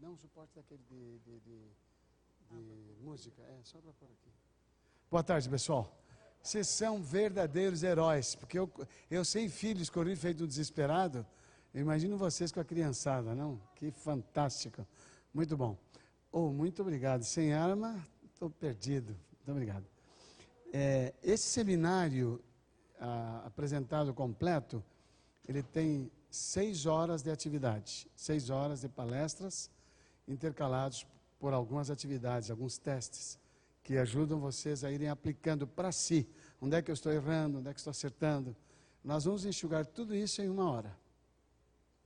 dá um suporte daquele de, de, de, de música. É, só para pôr aqui. Boa tarde, pessoal. Vocês são verdadeiros heróis, porque eu, eu sem filhos, corri feito um desesperado. Eu imagino vocês com a criançada, não? Que fantástico. Muito bom. Oh, muito obrigado. Sem arma, estou perdido. Muito obrigado. É, esse seminário ah, apresentado completo, ele tem seis horas de atividade, seis horas de palestras, intercalados por algumas atividades, alguns testes, que ajudam vocês a irem aplicando para si. Onde é que eu estou errando, onde é que estou acertando. Nós vamos enxugar tudo isso em uma hora.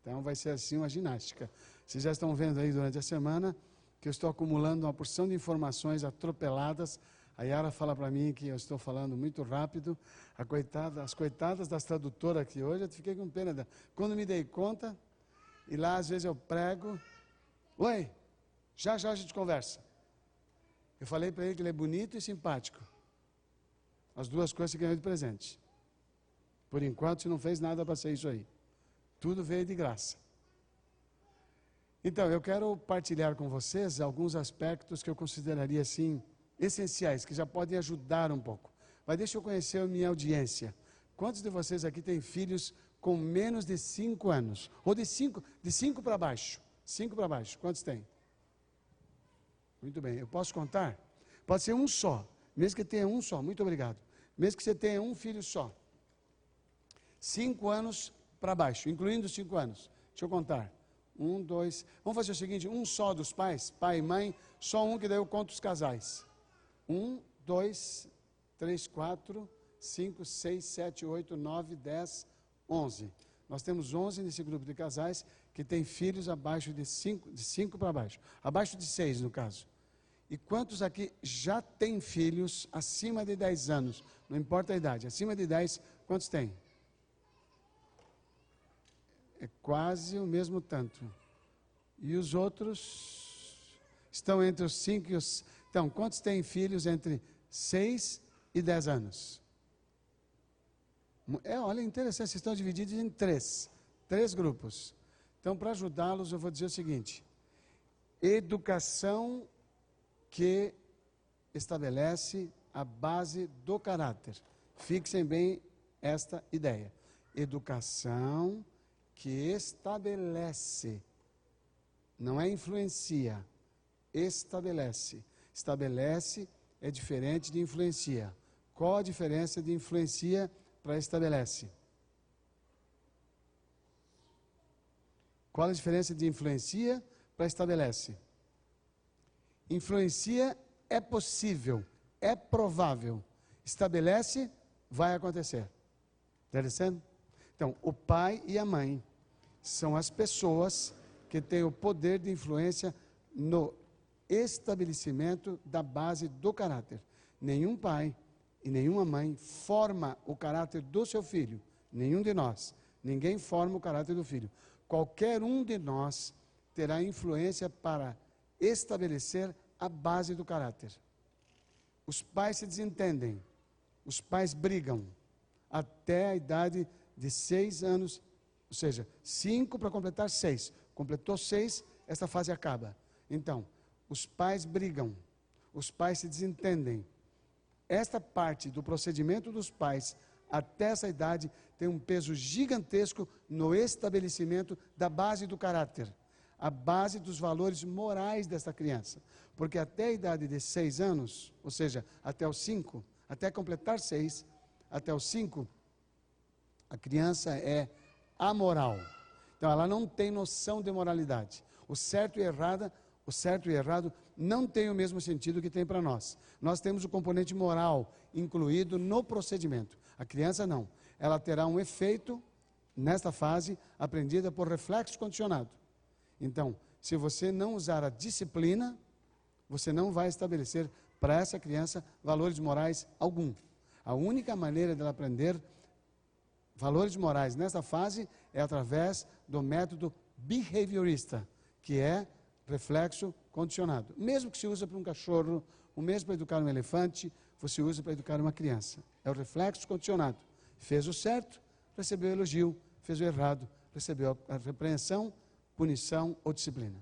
Então vai ser assim uma ginástica. Vocês já estão vendo aí durante a semana que eu estou acumulando uma porção de informações atropeladas. A Yara fala para mim que eu estou falando muito rápido. Coitada, as coitadas das tradutoras aqui hoje, eu fiquei com pena. Quando me dei conta, e lá às vezes eu prego, oi, já já a gente conversa. Eu falei para ele que ele é bonito e simpático. As duas coisas que ganhou de presente. Por enquanto, você não fez nada para ser isso aí. Tudo veio de graça. Então, eu quero partilhar com vocês alguns aspectos que eu consideraria assim essenciais, que já podem ajudar um pouco. Mas deixa eu conhecer a minha audiência. Quantos de vocês aqui têm filhos com menos de 5 anos? Ou de 5 de cinco para baixo? 5 para baixo. Quantos têm? Muito bem. Eu posso contar? Pode ser um só. Mesmo que tenha um só. Muito obrigado. Mesmo que você tenha um filho só. 5 anos para baixo, incluindo os 5 anos. Deixa eu contar. Um, dois. Vamos fazer o seguinte: um só dos pais, pai e mãe, só um que daí eu conto os casais. Um, dois, três, quatro, cinco, seis, sete, oito, nove, dez, onze. Nós temos onze nesse grupo de casais que têm filhos abaixo de cinco, de cinco para baixo. Abaixo de seis, no caso. E quantos aqui já têm filhos acima de 10 anos? Não importa a idade, acima de 10, quantos têm? é quase o mesmo tanto. E os outros estão entre os 5 e os. Então, quantos têm filhos entre 6 e 10 anos? É, olha, interessante, vocês estão divididos em três, três grupos. Então, para ajudá-los, eu vou dizer o seguinte: educação que estabelece a base do caráter. Fixem bem esta ideia. Educação que estabelece, não é influencia, estabelece. Estabelece é diferente de influencia. Qual a diferença de influencia para estabelece? Qual a diferença de influencia para estabelece? Influencia é possível, é provável. Estabelece, vai acontecer. Interessante? Então, o pai e a mãe são as pessoas que têm o poder de influência no estabelecimento da base do caráter. Nenhum pai e nenhuma mãe forma o caráter do seu filho, nenhum de nós. Ninguém forma o caráter do filho. Qualquer um de nós terá influência para estabelecer a base do caráter. Os pais se desentendem, os pais brigam até a idade de seis anos ou seja, cinco para completar seis. Completou seis, essa fase acaba. Então, os pais brigam, os pais se desentendem. Esta parte do procedimento dos pais até essa idade tem um peso gigantesco no estabelecimento da base do caráter, a base dos valores morais desta criança. Porque até a idade de seis anos, ou seja, até os cinco, até completar seis, até os cinco, a criança é amoral. Então ela não tem noção de moralidade. O certo e errada, o certo e errado não tem o mesmo sentido que tem para nós. Nós temos o componente moral incluído no procedimento. A criança não. Ela terá um efeito nesta fase aprendida por reflexo condicionado. Então, se você não usar a disciplina, você não vai estabelecer para essa criança valores morais algum. A única maneira dela aprender valores morais nessa fase é através do método behaviorista, que é reflexo condicionado. Mesmo que se use para um cachorro, o mesmo para educar um elefante, você usa para educar uma criança. É o reflexo condicionado. Fez o certo, recebeu elogio. Fez o errado, recebeu a repreensão, punição ou disciplina.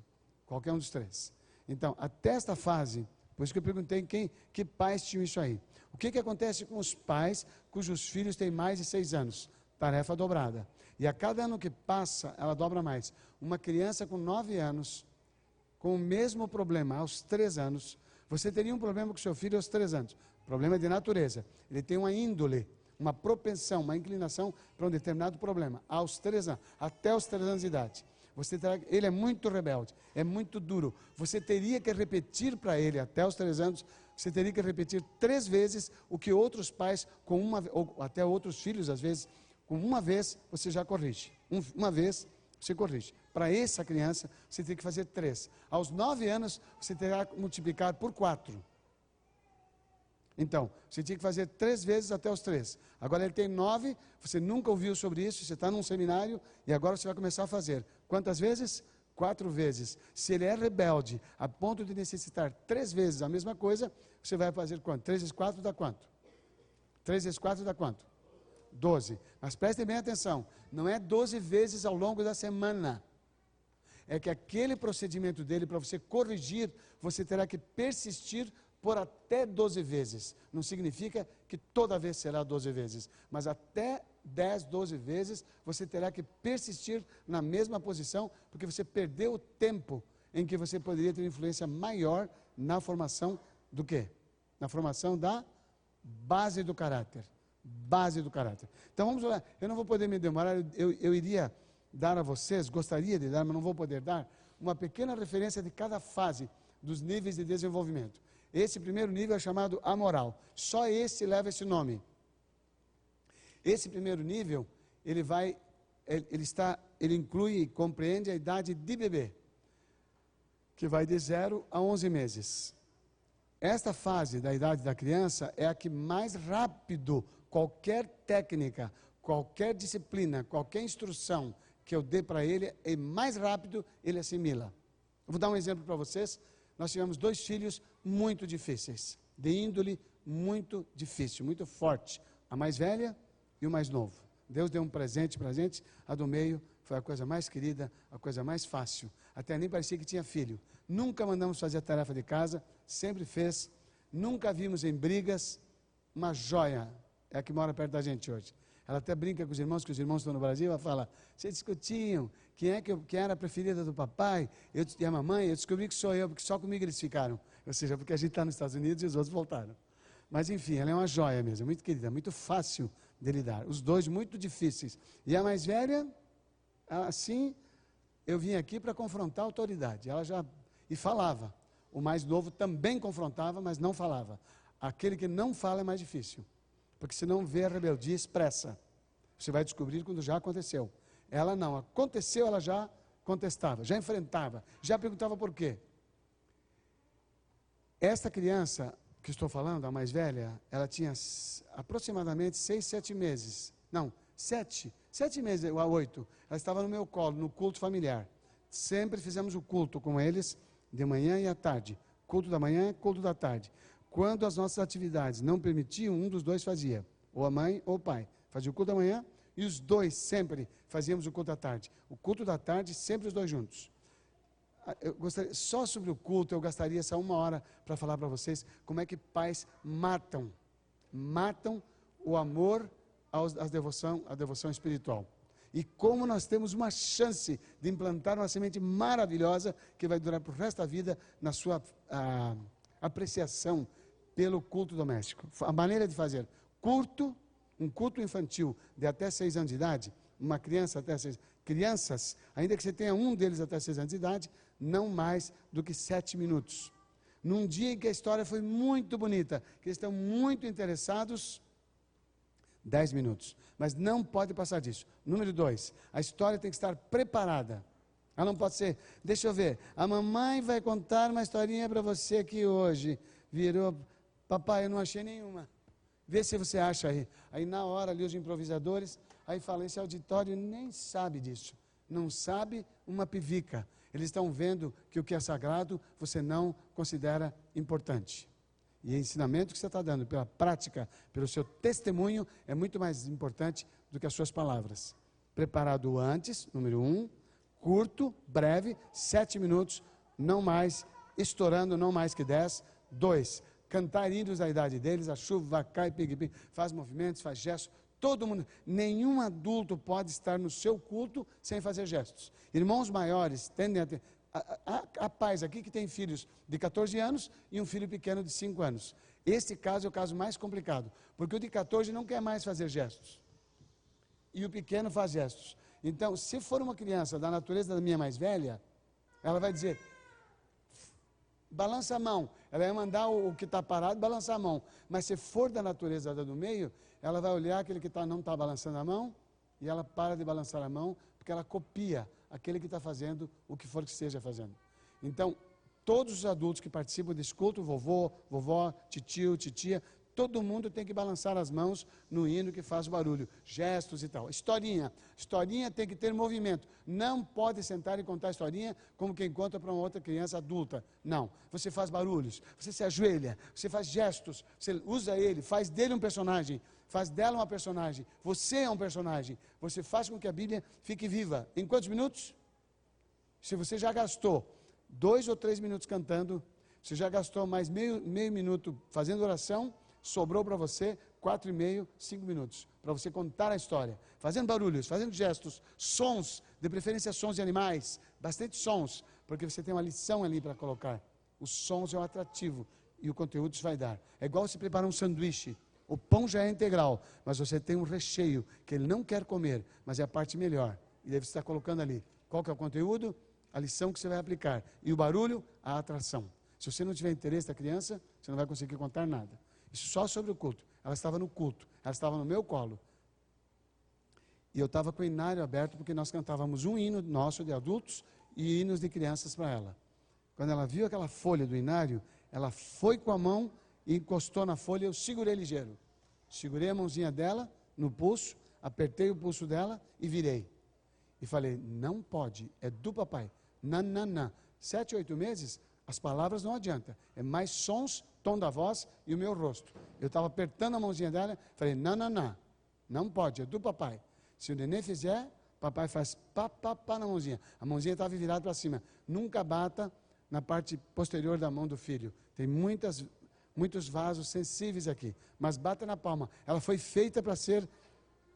qualquer um dos três. Então, até esta fase, por isso que eu perguntei quem, que pais tinham isso aí. O que, que acontece com os pais cujos filhos têm mais de seis anos? Tarefa dobrada. E a cada ano que passa, ela dobra mais. Uma criança com nove anos, com o mesmo problema aos três anos, você teria um problema com seu filho aos três anos. Problema de natureza. Ele tem uma índole, uma propensão, uma inclinação para um determinado problema. Aos três anos, até os três anos de idade. Você terá, ele é muito rebelde, é muito duro. Você teria que repetir para ele até os três anos, você teria que repetir três vezes o que outros pais, com uma, ou até outros filhos, às vezes, com uma vez você já corrige. Um, uma vez você corrige. Para essa criança, você tem que fazer três. Aos nove anos, você terá que multiplicar por quatro. Então, você tinha que fazer três vezes até os três. Agora ele tem nove, você nunca ouviu sobre isso, você está num seminário e agora você vai começar a fazer. Quantas vezes? Quatro vezes. Se ele é rebelde a ponto de necessitar três vezes a mesma coisa, você vai fazer quanto? Três vezes quatro dá quanto? Três vezes quatro dá quanto? 12. Mas prestem bem atenção: não é 12 vezes ao longo da semana. É que aquele procedimento dele, para você corrigir, você terá que persistir por até 12 vezes. Não significa que toda vez será 12 vezes, mas até 10, 12 vezes você terá que persistir na mesma posição, porque você perdeu o tempo em que você poderia ter influência maior na formação do quê? Na formação da base do caráter base do caráter. Então vamos lá, eu não vou poder me demorar, eu, eu iria dar a vocês, gostaria de dar, mas não vou poder dar, uma pequena referência de cada fase dos níveis de desenvolvimento. Esse primeiro nível é chamado amoral. Só esse leva esse nome. Esse primeiro nível, ele vai, ele está, ele inclui e compreende a idade de bebê, que vai de 0 a 11 meses. Esta fase da idade da criança é a que mais rápido qualquer técnica, qualquer disciplina, qualquer instrução que eu dê para ele, é mais rápido ele assimila. Vou dar um exemplo para vocês. Nós tivemos dois filhos muito difíceis, de índole muito difícil, muito forte. A mais velha e o mais novo. Deus deu um presente para a gente, a do meio foi a coisa mais querida, a coisa mais fácil. Até nem parecia que tinha filho. Nunca mandamos fazer a tarefa de casa, sempre fez. Nunca vimos em brigas. Uma joia, é a que mora perto da gente hoje. Ela até brinca com os irmãos, que os irmãos estão no Brasil, ela fala, vocês discutiam quem é que eu, era a preferida do papai eu, e a mamãe, eu descobri que sou eu, porque só comigo eles ficaram. Ou seja, porque a gente está nos Estados Unidos e os outros voltaram. Mas enfim, ela é uma joia mesmo, muito querida, muito fácil de lidar. Os dois muito difíceis. E a mais velha, assim, eu vim aqui para confrontar a autoridade. Ela já. E falava. O mais novo também confrontava, mas não falava. Aquele que não fala é mais difícil. Porque se não vê a rebeldia expressa, você vai descobrir quando já aconteceu. Ela não, aconteceu, ela já contestava, já enfrentava, já perguntava por quê. Esta criança que estou falando, a mais velha, ela tinha aproximadamente seis, sete meses. Não, sete, sete meses a oito. Ela estava no meu colo, no culto familiar. Sempre fizemos o culto com eles, de manhã e à tarde. Culto da manhã, culto da tarde. Quando as nossas atividades não permitiam, um dos dois fazia, ou a mãe ou o pai. Fazia o culto da manhã e os dois sempre fazíamos o culto da tarde. O culto da tarde, sempre os dois juntos. Ah, gostaria, só sobre o culto, eu gastaria essa uma hora para falar para vocês como é que pais matam, matam o amor à devoção, à devoção espiritual. E como nós temos uma chance de implantar uma semente maravilhosa que vai durar para o resto da vida na sua ah, apreciação pelo culto doméstico. A maneira de fazer culto, um culto infantil de até seis anos de idade, uma criança até seis, crianças, ainda que você tenha um deles até seis anos de idade, não mais do que sete minutos. Num dia em que a história foi muito bonita, que eles estão muito interessados, dez minutos. Mas não pode passar disso. Número dois, a história tem que estar preparada. Ela não pode ser, deixa eu ver, a mamãe vai contar uma historinha para você aqui hoje. Virou, Papai, eu não achei nenhuma. Vê se você acha aí. Aí na hora ali os improvisadores, aí falam, esse auditório nem sabe disso. Não sabe uma pivica. Eles estão vendo que o que é sagrado você não considera importante. E o ensinamento que você está dando pela prática, pelo seu testemunho, é muito mais importante do que as suas palavras. Preparado antes, número um, curto, breve, sete minutos, não mais, estourando não mais que 10. Dois, cantar hinos da idade deles, a chuva cai, pig, faz movimentos, faz gestos, todo mundo, nenhum adulto pode estar no seu culto sem fazer gestos. Irmãos maiores tendem a ter, há, pais aqui que têm filhos de 14 anos e um filho pequeno de 5 anos. Este caso é o caso mais complicado, porque o de 14 não quer mais fazer gestos. E o pequeno faz gestos. Então, se for uma criança da natureza da minha mais velha, ela vai dizer: balança a mão. Ela vai mandar o, que está parado balançar a mão. Mas se for da natureza da do meio, ela vai olhar aquele que tá, não está balançando a mão e ela para de balançar a mão, porque ela copia aquele que está fazendo o que for que esteja fazendo. Então, todos os adultos que participam desse culto, vovô, vovó, titio, titia, todo mundo tem que balançar as mãos no hino que faz barulho, gestos e tal. Historinha. Historinha tem que ter movimento. Não pode sentar e contar historinha como quem conta para uma outra criança adulta. Não. Você faz barulhos, você se ajoelha, você faz gestos, você usa ele, faz dele um personagem, faz dela uma personagem. Você é um personagem. Você faz com que a Bíblia fique viva. Em quantos minutos? Se você já gastou dois ou três minutos cantando, você já gastou mais meio, meio minuto fazendo oração, sobrou para você quatro e meio, cinco minutos, para você contar a história, fazendo barulhos, fazendo gestos, sons, de preferência sons de animais, bastante sons, porque você tem uma lição ali para colocar. Os sons é o atrativo e o conteúdo vai dar. É igual se preparar um sanduíche. O pão já é integral, mas você tem um recheio que ele não quer comer, mas é a parte melhor. E deve estar colocando ali. Qual que é o conteúdo? A lição que você vai aplicar. E o barulho, a atração. Se você não tiver interesse da criança, você não vai conseguir contar nada. Isso só sobre o culto. Ela estava no culto, ela estava no meu colo. E eu estava com o inário aberto porque nós cantávamos um hino nosso de adultos e hinos de crianças para ela. Quando ela viu aquela folha do inário, ela foi com a mão e encostou na folha, eu segurei ligeiro. Segurei a mãozinha dela no pulso, apertei o pulso dela e virei. E falei: Não pode, é do papai. Nananã. Sete, oito meses, as palavras não adiantam. É mais sons tom da voz e o meu rosto. Eu estava apertando a mãozinha dela, falei, não, não, não, não pode, é do papai. Se o neném fizer, papai faz pá, pá, pá na mãozinha. A mãozinha estava virada para cima. Nunca bata na parte posterior da mão do filho. Tem muitas, muitos vasos sensíveis aqui, mas bata na palma. Ela foi feita para ser,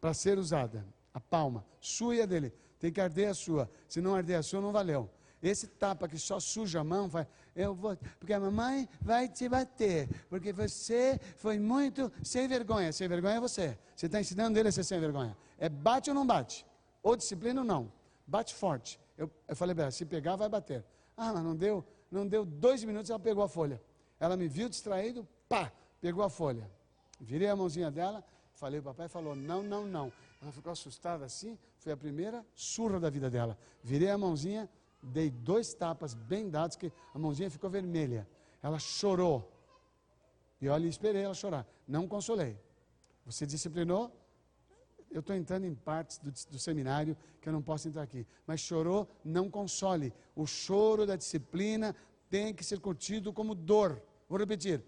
para ser usada. A palma, sua e a dele. Tem que arder a sua. Se não arder a sua, não valeu. Esse tapa que só suja a mão, vai, eu vou, porque a mamãe vai te bater, porque você foi muito sem vergonha. Sem vergonha é você. Você está ensinando ele a ser sem vergonha. É bate ou não bate? Ou disciplina ou não. Bate forte. Eu, eu falei para ela, se pegar, vai bater. Ah, mas não deu, não deu dois minutos, ela pegou a folha. Ela me viu distraído, pá, pegou a folha. Virei a mãozinha dela, falei, o papai falou, não, não, não. Ela ficou assustada assim, foi a primeira surra da vida dela. Virei a mãozinha, dei dois tapas bem dados, que a mãozinha ficou vermelha. Ela chorou. E olha, esperei ela chorar. Não consolei. Você disciplinou? Eu estou entrando em partes do, do, seminário que eu não posso entrar aqui. Mas chorou, não console. O choro da disciplina tem que ser curtido como dor. Vou repetir.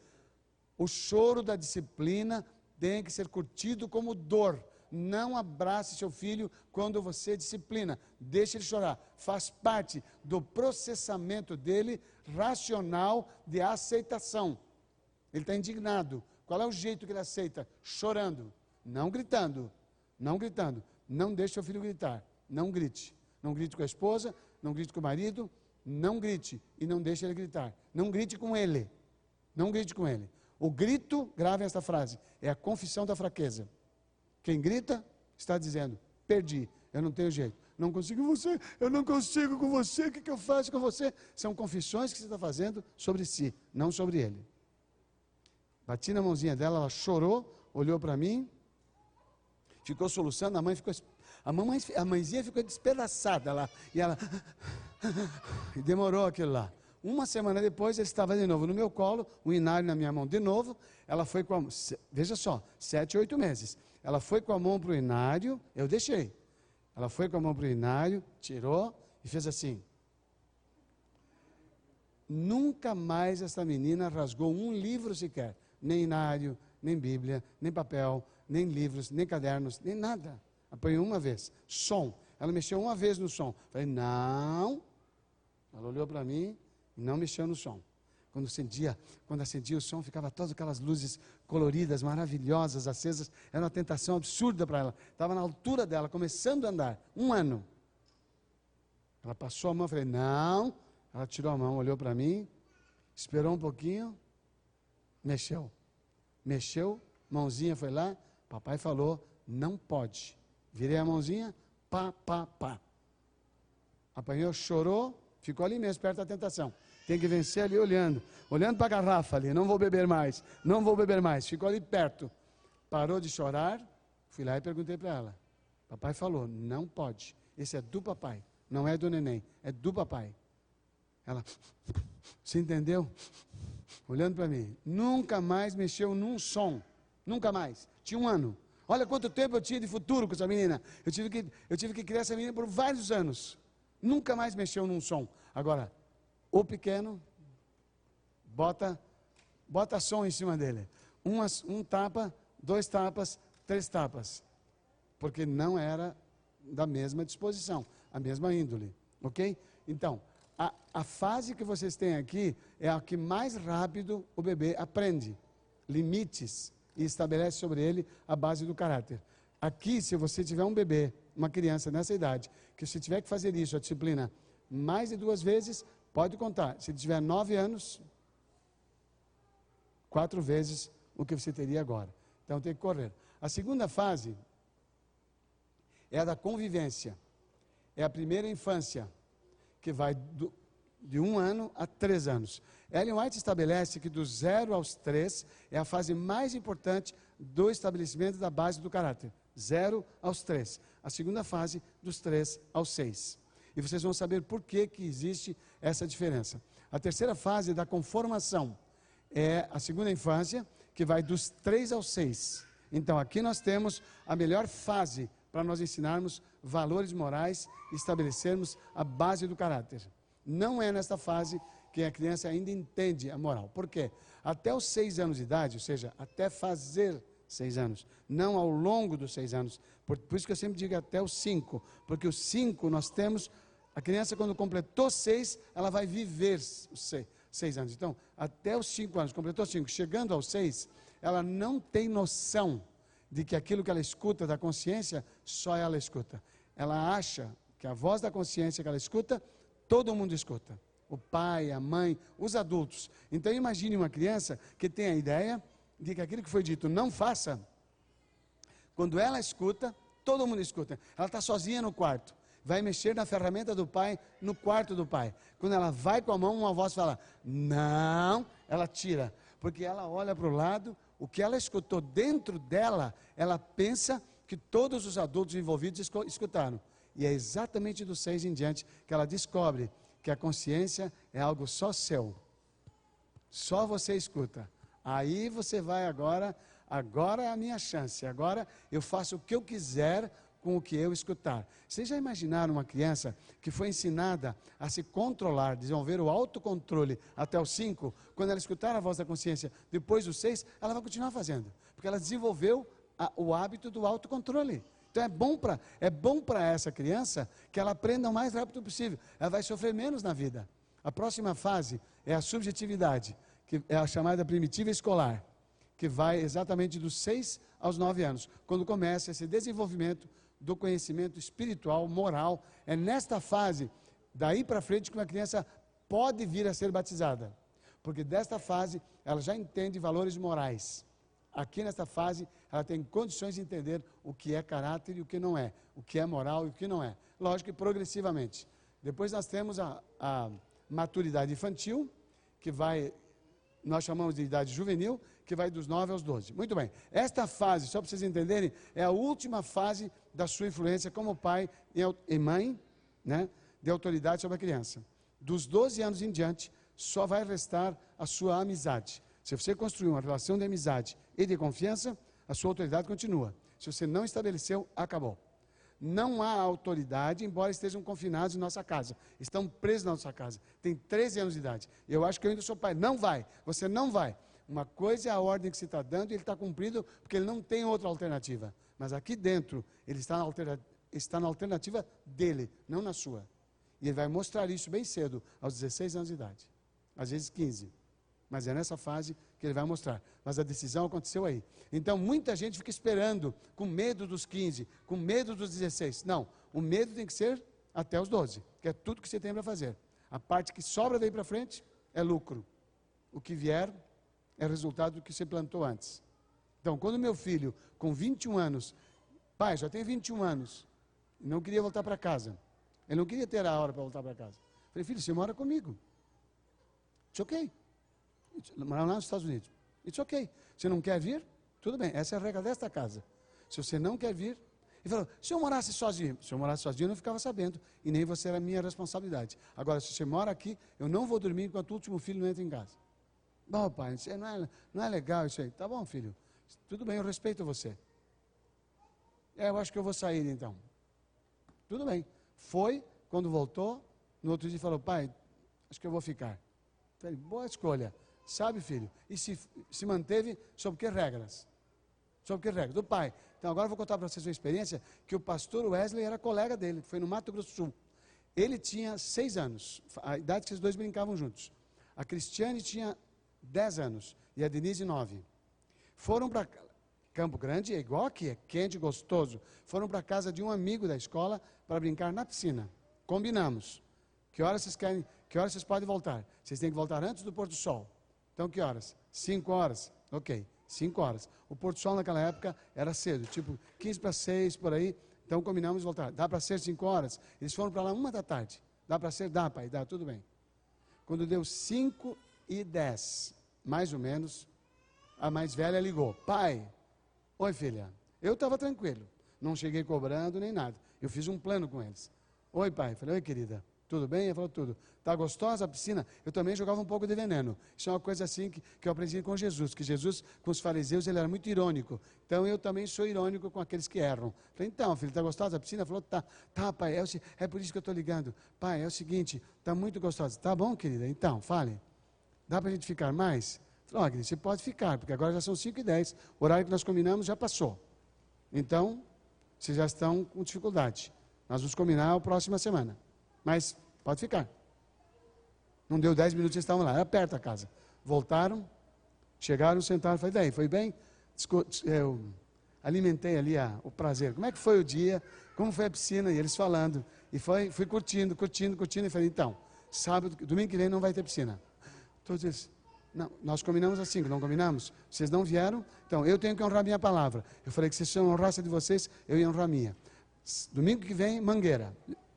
O choro da disciplina tem que ser curtido como dor. Não abrace seu filho quando você disciplina. Deixe ele chorar. Faz parte do processamento dele racional de aceitação. Ele está indignado. Qual é o jeito que ele aceita? Chorando. Não gritando. Não gritando. Não deixe seu filho gritar. Não grite. Não grite com a esposa. Não grite com o marido. Não grite. E não deixe ele gritar. Não grite com ele. Não grite com ele. O grito, grave esta frase, é a confissão da fraqueza. Quem grita está dizendo: perdi, eu não tenho jeito. Não consigo com você, eu não consigo com você, o que, que eu faço com você? São confissões que você está fazendo sobre si, não sobre ele. Bati na mãozinha dela, ela chorou, olhou para mim, ficou soluçando, a mãe ficou. A, mamãe, a mãezinha ficou despedaçada lá. E ela. E demorou aquilo lá. Uma semana depois, ele estava de novo no meu colo, o inário na minha mão de novo. Ela foi com a. Veja só, sete, oito meses. Ela foi com a mão para o inário, eu deixei. Ela foi com a mão para o inário, tirou e fez assim. Nunca mais essa menina rasgou um livro sequer, nem inário, nem Bíblia, nem papel, nem livros, nem cadernos, nem nada. Apanhou uma vez. Som. Ela mexeu uma vez no som. Falei, não. Ela olhou para mim, Não mexeu no som. Quando acendia, quando acendia o som, ficava todas aquelas luzes coloridas, maravilhosas, acesas. Era uma tentação absurda para ela. Estava na altura dela, começando a andar. Um ano. Ela passou a mão, eu falei, não. Ela tirou a mão, olhou para mim, esperou um pouquinho, mexeu. Mexeu, mãozinha foi lá, papai falou, não pode. Virei a mãozinha, pá, pá, pá. Apanhou, chorou, ficou ali mesmo, perto da tentação. Tem que vencer ali olhando, olhando para a garrafa ali, não vou beber mais, não vou beber mais. Ficou ali perto. Parou de chorar, fui lá e perguntei para ela. Papai falou, não pode. Esse é do papai, não é do neném, é do papai. Ela, você entendeu? Olhando para mim, nunca mais mexeu num som, nunca mais. Tinha um ano. Olha quanto tempo eu tinha de futuro com essa menina. Eu tive que, eu tive que criar essa menina por vários anos. Nunca mais mexeu num som. Agora, o pequeno, bota, bota som em cima dele. Um, um tapa, dois tapas, três tapas. Porque não era da mesma disposição, a mesma índole. Ok? Então, a, a fase que vocês têm aqui é a que mais rápido o bebê aprende. Limites e estabelece sobre ele a base do caráter. Aqui, se você tiver um bebê, uma criança nessa idade, que se tiver que fazer isso, a disciplina, mais de duas vezes, Pode contar. Se tiver nove anos, quatro vezes o que você teria agora. Então tem que correr. A segunda fase é a da convivência. É a primeira infância, que vai do, de um ano a três anos. Ellen White estabelece que do zero aos três é a fase mais importante do estabelecimento da base do caráter. Zero aos três. A segunda fase, dos três aos seis e vocês vão saber por que, que existe essa diferença. A terceira fase da conformação é a segunda infância, que vai dos 3 aos 6. Então, aqui nós temos a melhor fase para nós ensinarmos valores morais e estabelecermos a base do caráter. Não é nesta fase que a criança ainda entende a moral. Por quê? Até os seis anos de idade, ou seja, até fazer seis anos, não ao longo dos seis anos. Por, por isso que eu sempre digo até os cinco, porque os cinco nós temos a criança, quando completou seis, ela vai viver os seis, seis anos. Então, até os cinco anos, completou cinco, chegando aos seis, ela não tem noção de que aquilo que ela escuta da consciência, só ela escuta. Ela acha que a voz da consciência que ela escuta, todo mundo escuta. O pai, a mãe, os adultos. Então imagine uma criança que tem a ideia de que aquilo que foi dito não faça. Quando ela escuta, todo mundo escuta. Ela está sozinha no quarto vai mexer na ferramenta do pai no quarto do pai. Quando ela vai com a mão, uma voz fala: Não, ela tira. Porque ela olha para o lado, o que ela escutou dentro dela, ela pensa que todos os adultos envolvidos escutaram. E é exatamente dos seis em diante que ela descobre que a consciência é algo só seu. Só você escuta. Aí você vai agora, agora é a minha chance. Agora eu faço o que eu quiser com o que eu escutar. Vocês já imaginaram uma criança que foi ensinada a se controlar, desenvolver o autocontrole até os 5, quando ela escutar a voz da consciência, depois dos 6, ela vai continuar fazendo, porque ela desenvolveu a, o hábito do autocontrole. Então é bom para é bom para essa criança que ela aprenda o mais rápido possível. Ela vai sofrer menos na vida. A próxima fase é a subjetividade, que é a chamada primitiva escolar, que vai exatamente dos 6 aos 9 anos, quando começa esse desenvolvimento do conhecimento espiritual, moral. É nesta fase, daí para frente, que uma criança pode vir a ser batizada. Porque desta fase, ela já entende valores morais. Aqui nesta fase, ela tem condições de entender o que é caráter e o que não é, o que é moral e o que não é. Lógico que progressivamente. Depois nós temos a, a maturidade infantil, que vai, nós chamamos de idade juvenil, que vai dos 9 aos 12. Muito bem. Esta fase, só para vocês entenderem, é a última fase da sua influência como pai e mãe, né, de autoridade sobre a criança. Dos 12 anos em diante, só vai restar a sua amizade. Se você construiu uma relação de amizade e de confiança, a sua autoridade continua. Se você não estabeleceu, acabou. Não há autoridade, embora estejam confinados em nossa casa. Estão presos na nossa casa. Tem 13 anos de idade. Eu acho que eu ainda sou pai. Não vai. Você não vai. Uma coisa é a ordem que se está dando e ele está cumprindo porque ele não tem outra alternativa. Mas aqui dentro, ele está na, está na alternativa dele, não na sua. E ele vai mostrar isso bem cedo, aos 16 anos de idade. às vezes 15. Mas é nessa fase que ele vai mostrar. Mas a decisão aconteceu aí. Então, muita gente fica esperando, com medo dos 15, com medo dos 16. Não, o medo tem que ser até os 12, que é tudo que você tem para fazer. A parte que sobra daí para frente é lucro. O que vier é resultado do que você plantou antes. Então, quando meu filho, com 21 anos, pai, já tem 21 anos, não queria voltar para casa. Ele não queria ter a hora para voltar para casa. Falei, filho, você mora comigo. It's ok. Morar lá nos Estados Unidos. It's ok. Você não quer vir? Tudo bem, essa é a regra desta casa. Se você não quer vir, ele falou: se eu morasse sozinho, se eu morasse sozinho, eu não ficava sabendo, e nem você era minha responsabilidade. Agora, se você mora aqui, eu não vou dormir enquanto o último filho não entra em casa. Bom, pai, isso não é, não é legal isso aí. Tá bom, filho. Tudo bem, eu respeito você. É, eu acho que eu vou sair então. Tudo bem. Foi, quando voltou, no outro dia falou: pai, acho que eu vou ficar. Falei, boa escolha. Sabe, filho? E se, se manteve sob que regras? Sob que regras? Do pai. Então agora eu vou contar para vocês uma experiência que o pastor Wesley era colega dele, foi no Mato Grosso do Sul. Ele tinha seis anos, a idade que os dois brincavam juntos. A Cristiane tinha dez anos e a Denise nove. Foram para Campo Grande, é igual aqui, é quente, gostoso. Foram para casa de um amigo da escola para brincar na piscina. Combinamos. Que horas vocês querem? Que horas vocês podem voltar? Vocês têm que voltar antes do pôr do sol. Então que horas? Cinco horas. Ok. 5 horas. O Porto Sol naquela época era cedo, tipo 15 para 6 por aí. Então combinamos voltar. Dá para ser 5 horas? Eles foram para lá uma da tarde. Dá para ser? Dá, pai, dá, tudo bem. Quando deu 5 e 10, mais ou menos, a mais velha ligou: Pai, oi filha. Eu estava tranquilo, não cheguei cobrando nem nada. Eu fiz um plano com eles. Oi, pai. Falei: Oi, querida. Tudo bem? Ele falou tudo. Está gostosa a piscina? Eu também jogava um pouco de veneno. Isso é uma coisa assim que, que eu aprendi com Jesus, que Jesus, com os fariseus, ele era muito irônico. Então eu também sou irônico com aqueles que erram. Falei, então, filho, está gostosa a piscina? Ele falou, tá, tá, pai, é, o, é por isso que eu estou ligando. Pai, é o seguinte, está muito gostosa. Tá bom, querida? Então, fale. Dá para a gente ficar mais? Ó, querida, você pode ficar, porque agora já são 5 e 10. O horário que nós combinamos já passou. Então, vocês já estão com dificuldade. Nós vamos combinar a próxima semana. Mas Pode ficar. Não deu dez minutos, eles estavam lá. Era perto a casa. Voltaram, chegaram, sentaram. Falei, daí, foi bem? Eu alimentei ali a, o prazer. Como é que foi o dia? Como foi a piscina? E eles falando. E foi, fui curtindo, curtindo, curtindo. E falei, então, sábado, domingo que vem não vai ter piscina. Todos eles, não, nós combinamos assim, não combinamos? Vocês não vieram? Então, eu tenho que honrar minha palavra. Eu falei que se vocês honrassem de vocês, eu ia honrar a minha. Domingo que vem, mangueira.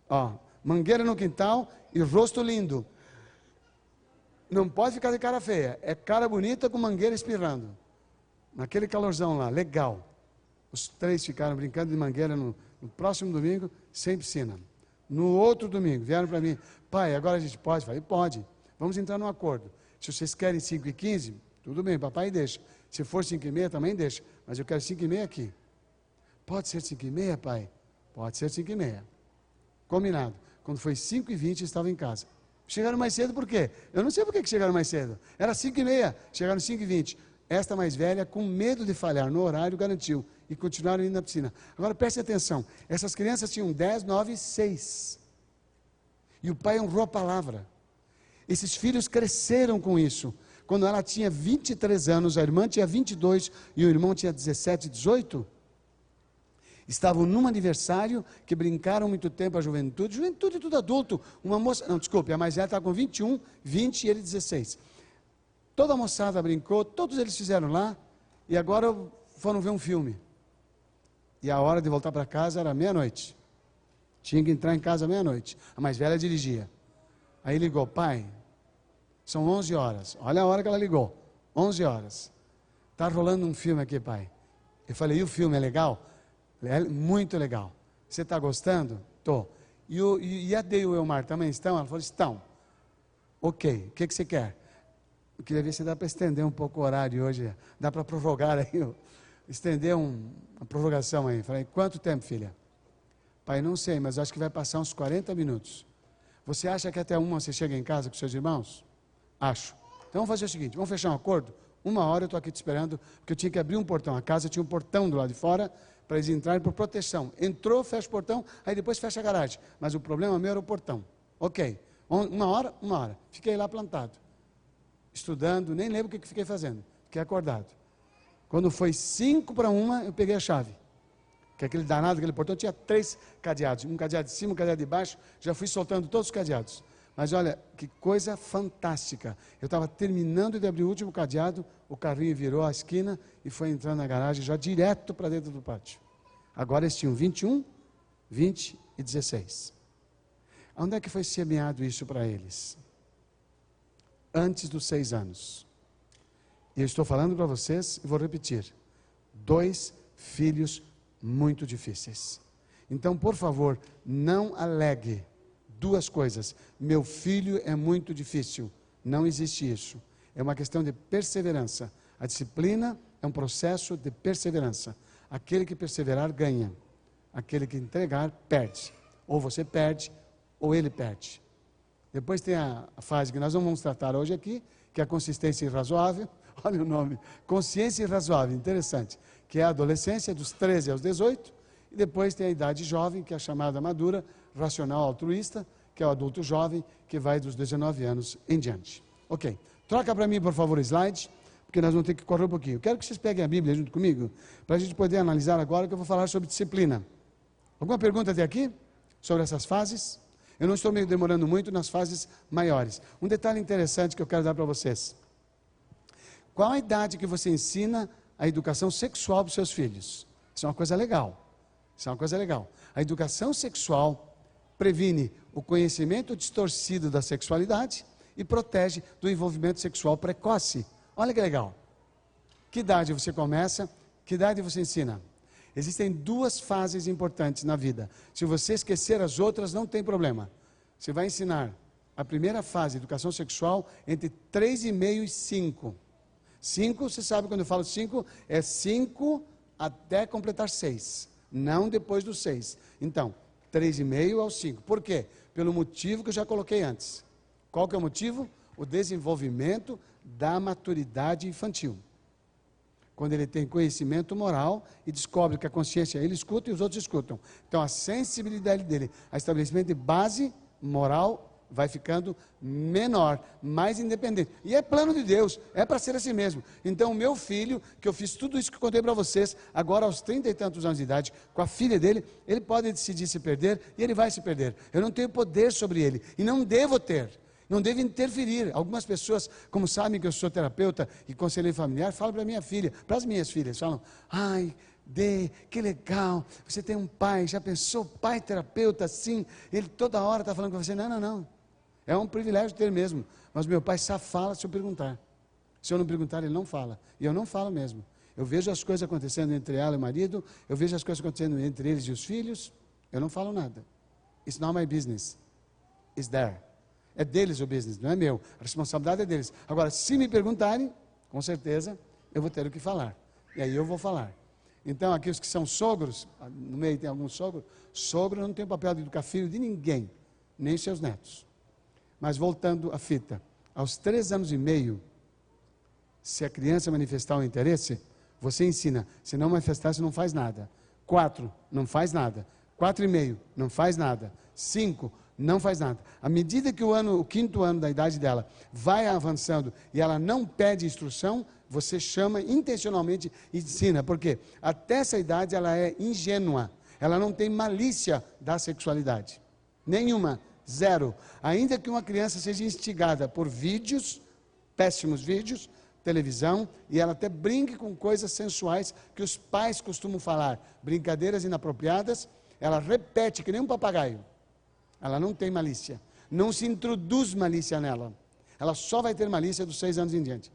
Ó, mangueira no quintal e rosto lindo. Não pode ficar de cara feia. É cara bonita com mangueira espirrando. Naquele calorzão lá, legal. Os três ficaram brincando de mangueira no, no próximo domingo, sem piscina. No outro domingo, vieram para mim, pai, agora a gente pode? Falei, pode. Vamos entrar num acordo. Se vocês querem 5 e 15, tudo bem, papai deixa. Se for 5 e meia, também deixa. Mas eu quero 5 e meia aqui. Pode ser 5 e meia, pai? Pode ser 5 e meia. Combinado. Quando foi 5 e 20 estava em casa. Chegaram mais cedo por quê? Eu não sei por que chegaram mais cedo. Era 5 e meia, chegaram 5 e 20. Esta mais velha, com medo de falhar no horário, garantiu. E continuaram indo na piscina. Agora preste atenção. Essas crianças tinham 10, 9 e 6. E o pai honrou a palavra. Esses filhos cresceram com isso. Quando ela tinha 23 anos, a irmã tinha 22 e o irmão tinha 17, 18 estavam num aniversário que brincaram muito tempo a juventude, juventude tudo adulto. Uma moça, não, desculpe, a mais velha estava com 21, 20 e ele 16. Toda a moçada brincou, todos eles fizeram lá, e agora foram ver um filme. E a hora de voltar para casa era meia-noite. Tinha que entrar em casa meia-noite. A mais velha dirigia. Aí ligou, pai, são 11 horas. Olha a hora que ela ligou. 11 horas. Está rolando um filme aqui, pai. Eu falei, e o filme é legal? É muito legal. Você está gostando? Estou. E, e, a Dei e o Elmar também estão? Ela falou, estão. Ok, o que, que você quer? Eu queria ver se dá para estender um pouco o horário hoje. Dá para prorrogar aí, estender um, uma prorrogação aí. Falei, quanto tempo, filha? Pai, não sei, mas acho que vai passar uns 40 minutos. Você acha que até uma você chega em casa com seus irmãos? Acho. Então vamos fazer o seguinte: vamos fechar um acordo? Uma hora eu estou aqui te esperando, porque eu tinha que abrir um portão. A casa tinha um portão do lado de fora para eles entrarem por proteção. Entrou, fecha o portão, aí depois fecha a garagem. Mas o problema meu era o portão. Ok. Uma hora, uma hora. Fiquei lá plantado. estudando, nem lembro o que fiquei fazendo, fiquei acordado. Quando foi cinco para uma, eu peguei a chave. Que aquele danado, aquele portão tinha três cadeados, um cadeado de cima, um cadeado de baixo, já fui soltando todos os cadeados. Mas olha, que coisa fantástica. Eu estava terminando de abrir o último cadeado, o carrinho virou a esquina e foi entrando na garagem já direto para dentro do pátio. Agora eles tinham 21, 20 e 16. Onde é que foi semeado isso para eles? Antes dos seis anos. E eu estou falando para vocês e vou repetir: dois filhos muito difíceis. Então, por favor, não alegue duas coisas. Meu filho é muito difícil. Não existe isso. É uma questão de perseverança. A disciplina é um processo de perseverança. Aquele que perseverar ganha. Aquele que entregar perde. Ou você perde, ou ele perde. Depois tem a fase que nós não vamos tratar hoje aqui, que é a consistência irrazoável. Olha o nome. Consciência irrazoável, interessante. Que é a adolescência, dos 13 aos 18. E depois tem a idade jovem, que é a chamada madura, racional altruísta, que é o adulto jovem, que vai dos 19 anos em diante. Ok. Troca para mim, por favor, o slide, porque nós vamos ter que correr um pouquinho. Eu quero que vocês peguem a Bíblia junto comigo, para a gente poder analisar agora que eu vou falar sobre disciplina. Alguma pergunta até aqui? Sobre essas fases? Eu não estou me demorando muito nas fases maiores. Um detalhe interessante que eu quero dar para vocês. Qual a idade que você ensina a educação sexual para os seus filhos? Isso é uma coisa legal. Isso é uma coisa legal. A educação sexual previne o conhecimento distorcido da sexualidade e protege do envolvimento sexual precoce. Olha que legal. Que idade você começa? Que idade você ensina? Existem duas fases importantes na vida. Se você esquecer as outras, não tem problema. Você vai ensinar a primeira fase, educação sexual, entre 3,5 e 5. 5, você sabe quando eu falo 5, é 5 até completar 6 não depois dos seis. Então, três e meio ao cinco. Por quê? Pelo motivo que eu já coloquei antes. Qual que é o motivo? O desenvolvimento da maturidade infantil. Quando ele tem conhecimento moral e descobre que a consciência ele escuta e os outros escutam. Então, a sensibilidade dele a estabelecimento de base moral vai ficando menor, mais independente. E é plano de Deus, é para ser assim mesmo. Então, o meu filho, que eu fiz tudo isso que contei para vocês, agora aos trinta e tantos anos de idade, com a filha dele, ele pode decidir se perder e ele vai se perder. Eu não tenho poder sobre ele e não devo ter. Não devo interferir. Algumas pessoas, como sabem que eu sou terapeuta e conselheiro familiar, falam para minha filha, para as minhas filhas, falam: ai, Dê, que legal, você tem um pai, já pensou, pai terapeuta assim, ele toda hora está falando com você, não, não, não, é um privilégio ter mesmo. Mas meu pai só fala se eu perguntar. Se eu não perguntar, ele não fala. E eu não falo mesmo. Eu vejo as coisas acontecendo entre ela e o marido, eu vejo as coisas acontecendo entre eles e os filhos, eu não falo nada. It's not my business. It's there. É deles o business, não é meu. A responsabilidade é deles. Agora, se me perguntarem, com certeza, eu vou ter o que falar. E aí eu vou falar. Então, aqui os que são sogros, no meio tem alguns sogros, sogro não tem o papel de educar filho de ninguém, nem seus netos. Mas voltando à fita, aos três anos e meio, se a criança manifestar um interesse, você ensina. Se não manifestar, você não faz nada. Quatro, não faz nada. Quatro e meio, não faz nada. Cinco, não faz nada. À medida que o ano, o quinto ano da idade dela vai avançando e ela não pede instrução, você chama intencionalmente e ensina. Porque até essa idade ela é ingênua. Ela não tem malícia da sexualidade. Nenhuma. Zero. Ainda que uma criança seja instigada por vídeos, péssimos vídeos, televisão, e ela até brinque com coisas sensuais que os pais costumam falar, brincadeiras inapropriadas, ela repete que nem um papagaio. Ela não tem malícia. Não se introduz malícia nela. Ela só vai ter malícia dos seis anos em diante.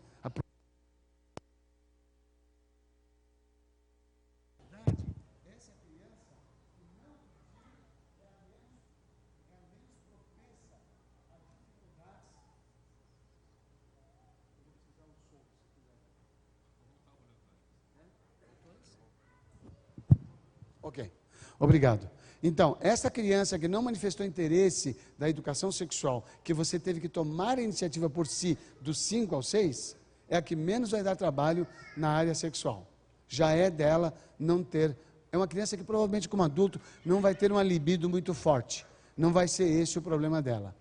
Ok, obrigado. Então, essa criança que não manifestou interesse da educação sexual, que você teve que tomar a iniciativa por si, dos 5 aos 6, é a que menos vai dar trabalho na área sexual. Já é dela não ter. É uma criança que provavelmente, como adulto, não vai ter uma libido muito forte. Não vai ser esse o problema dela.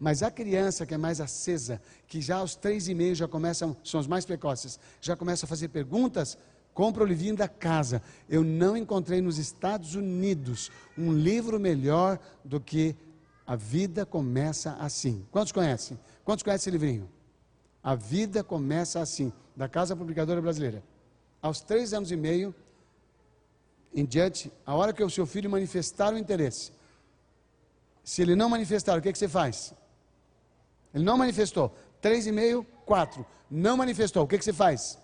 Mas a criança que é mais acesa, que já aos três e meio já começam, são os mais precoces, já começa a fazer perguntas, compra o livrinho da casa. Eu não encontrei nos Estados Unidos um livro melhor do que A Vida Começa Assim. Quantos conhecem? Quantos conhecem esse livrinho? A Vida Começa Assim, da Casa Publicadora Brasileira. Aos três anos e meio, em diante, a hora que o seu filho manifestar o interesse, se ele não manifestar, o que, que você faz? Ele não manifestou. Três e meio, quatro. Não manifestou. O que, que você faz?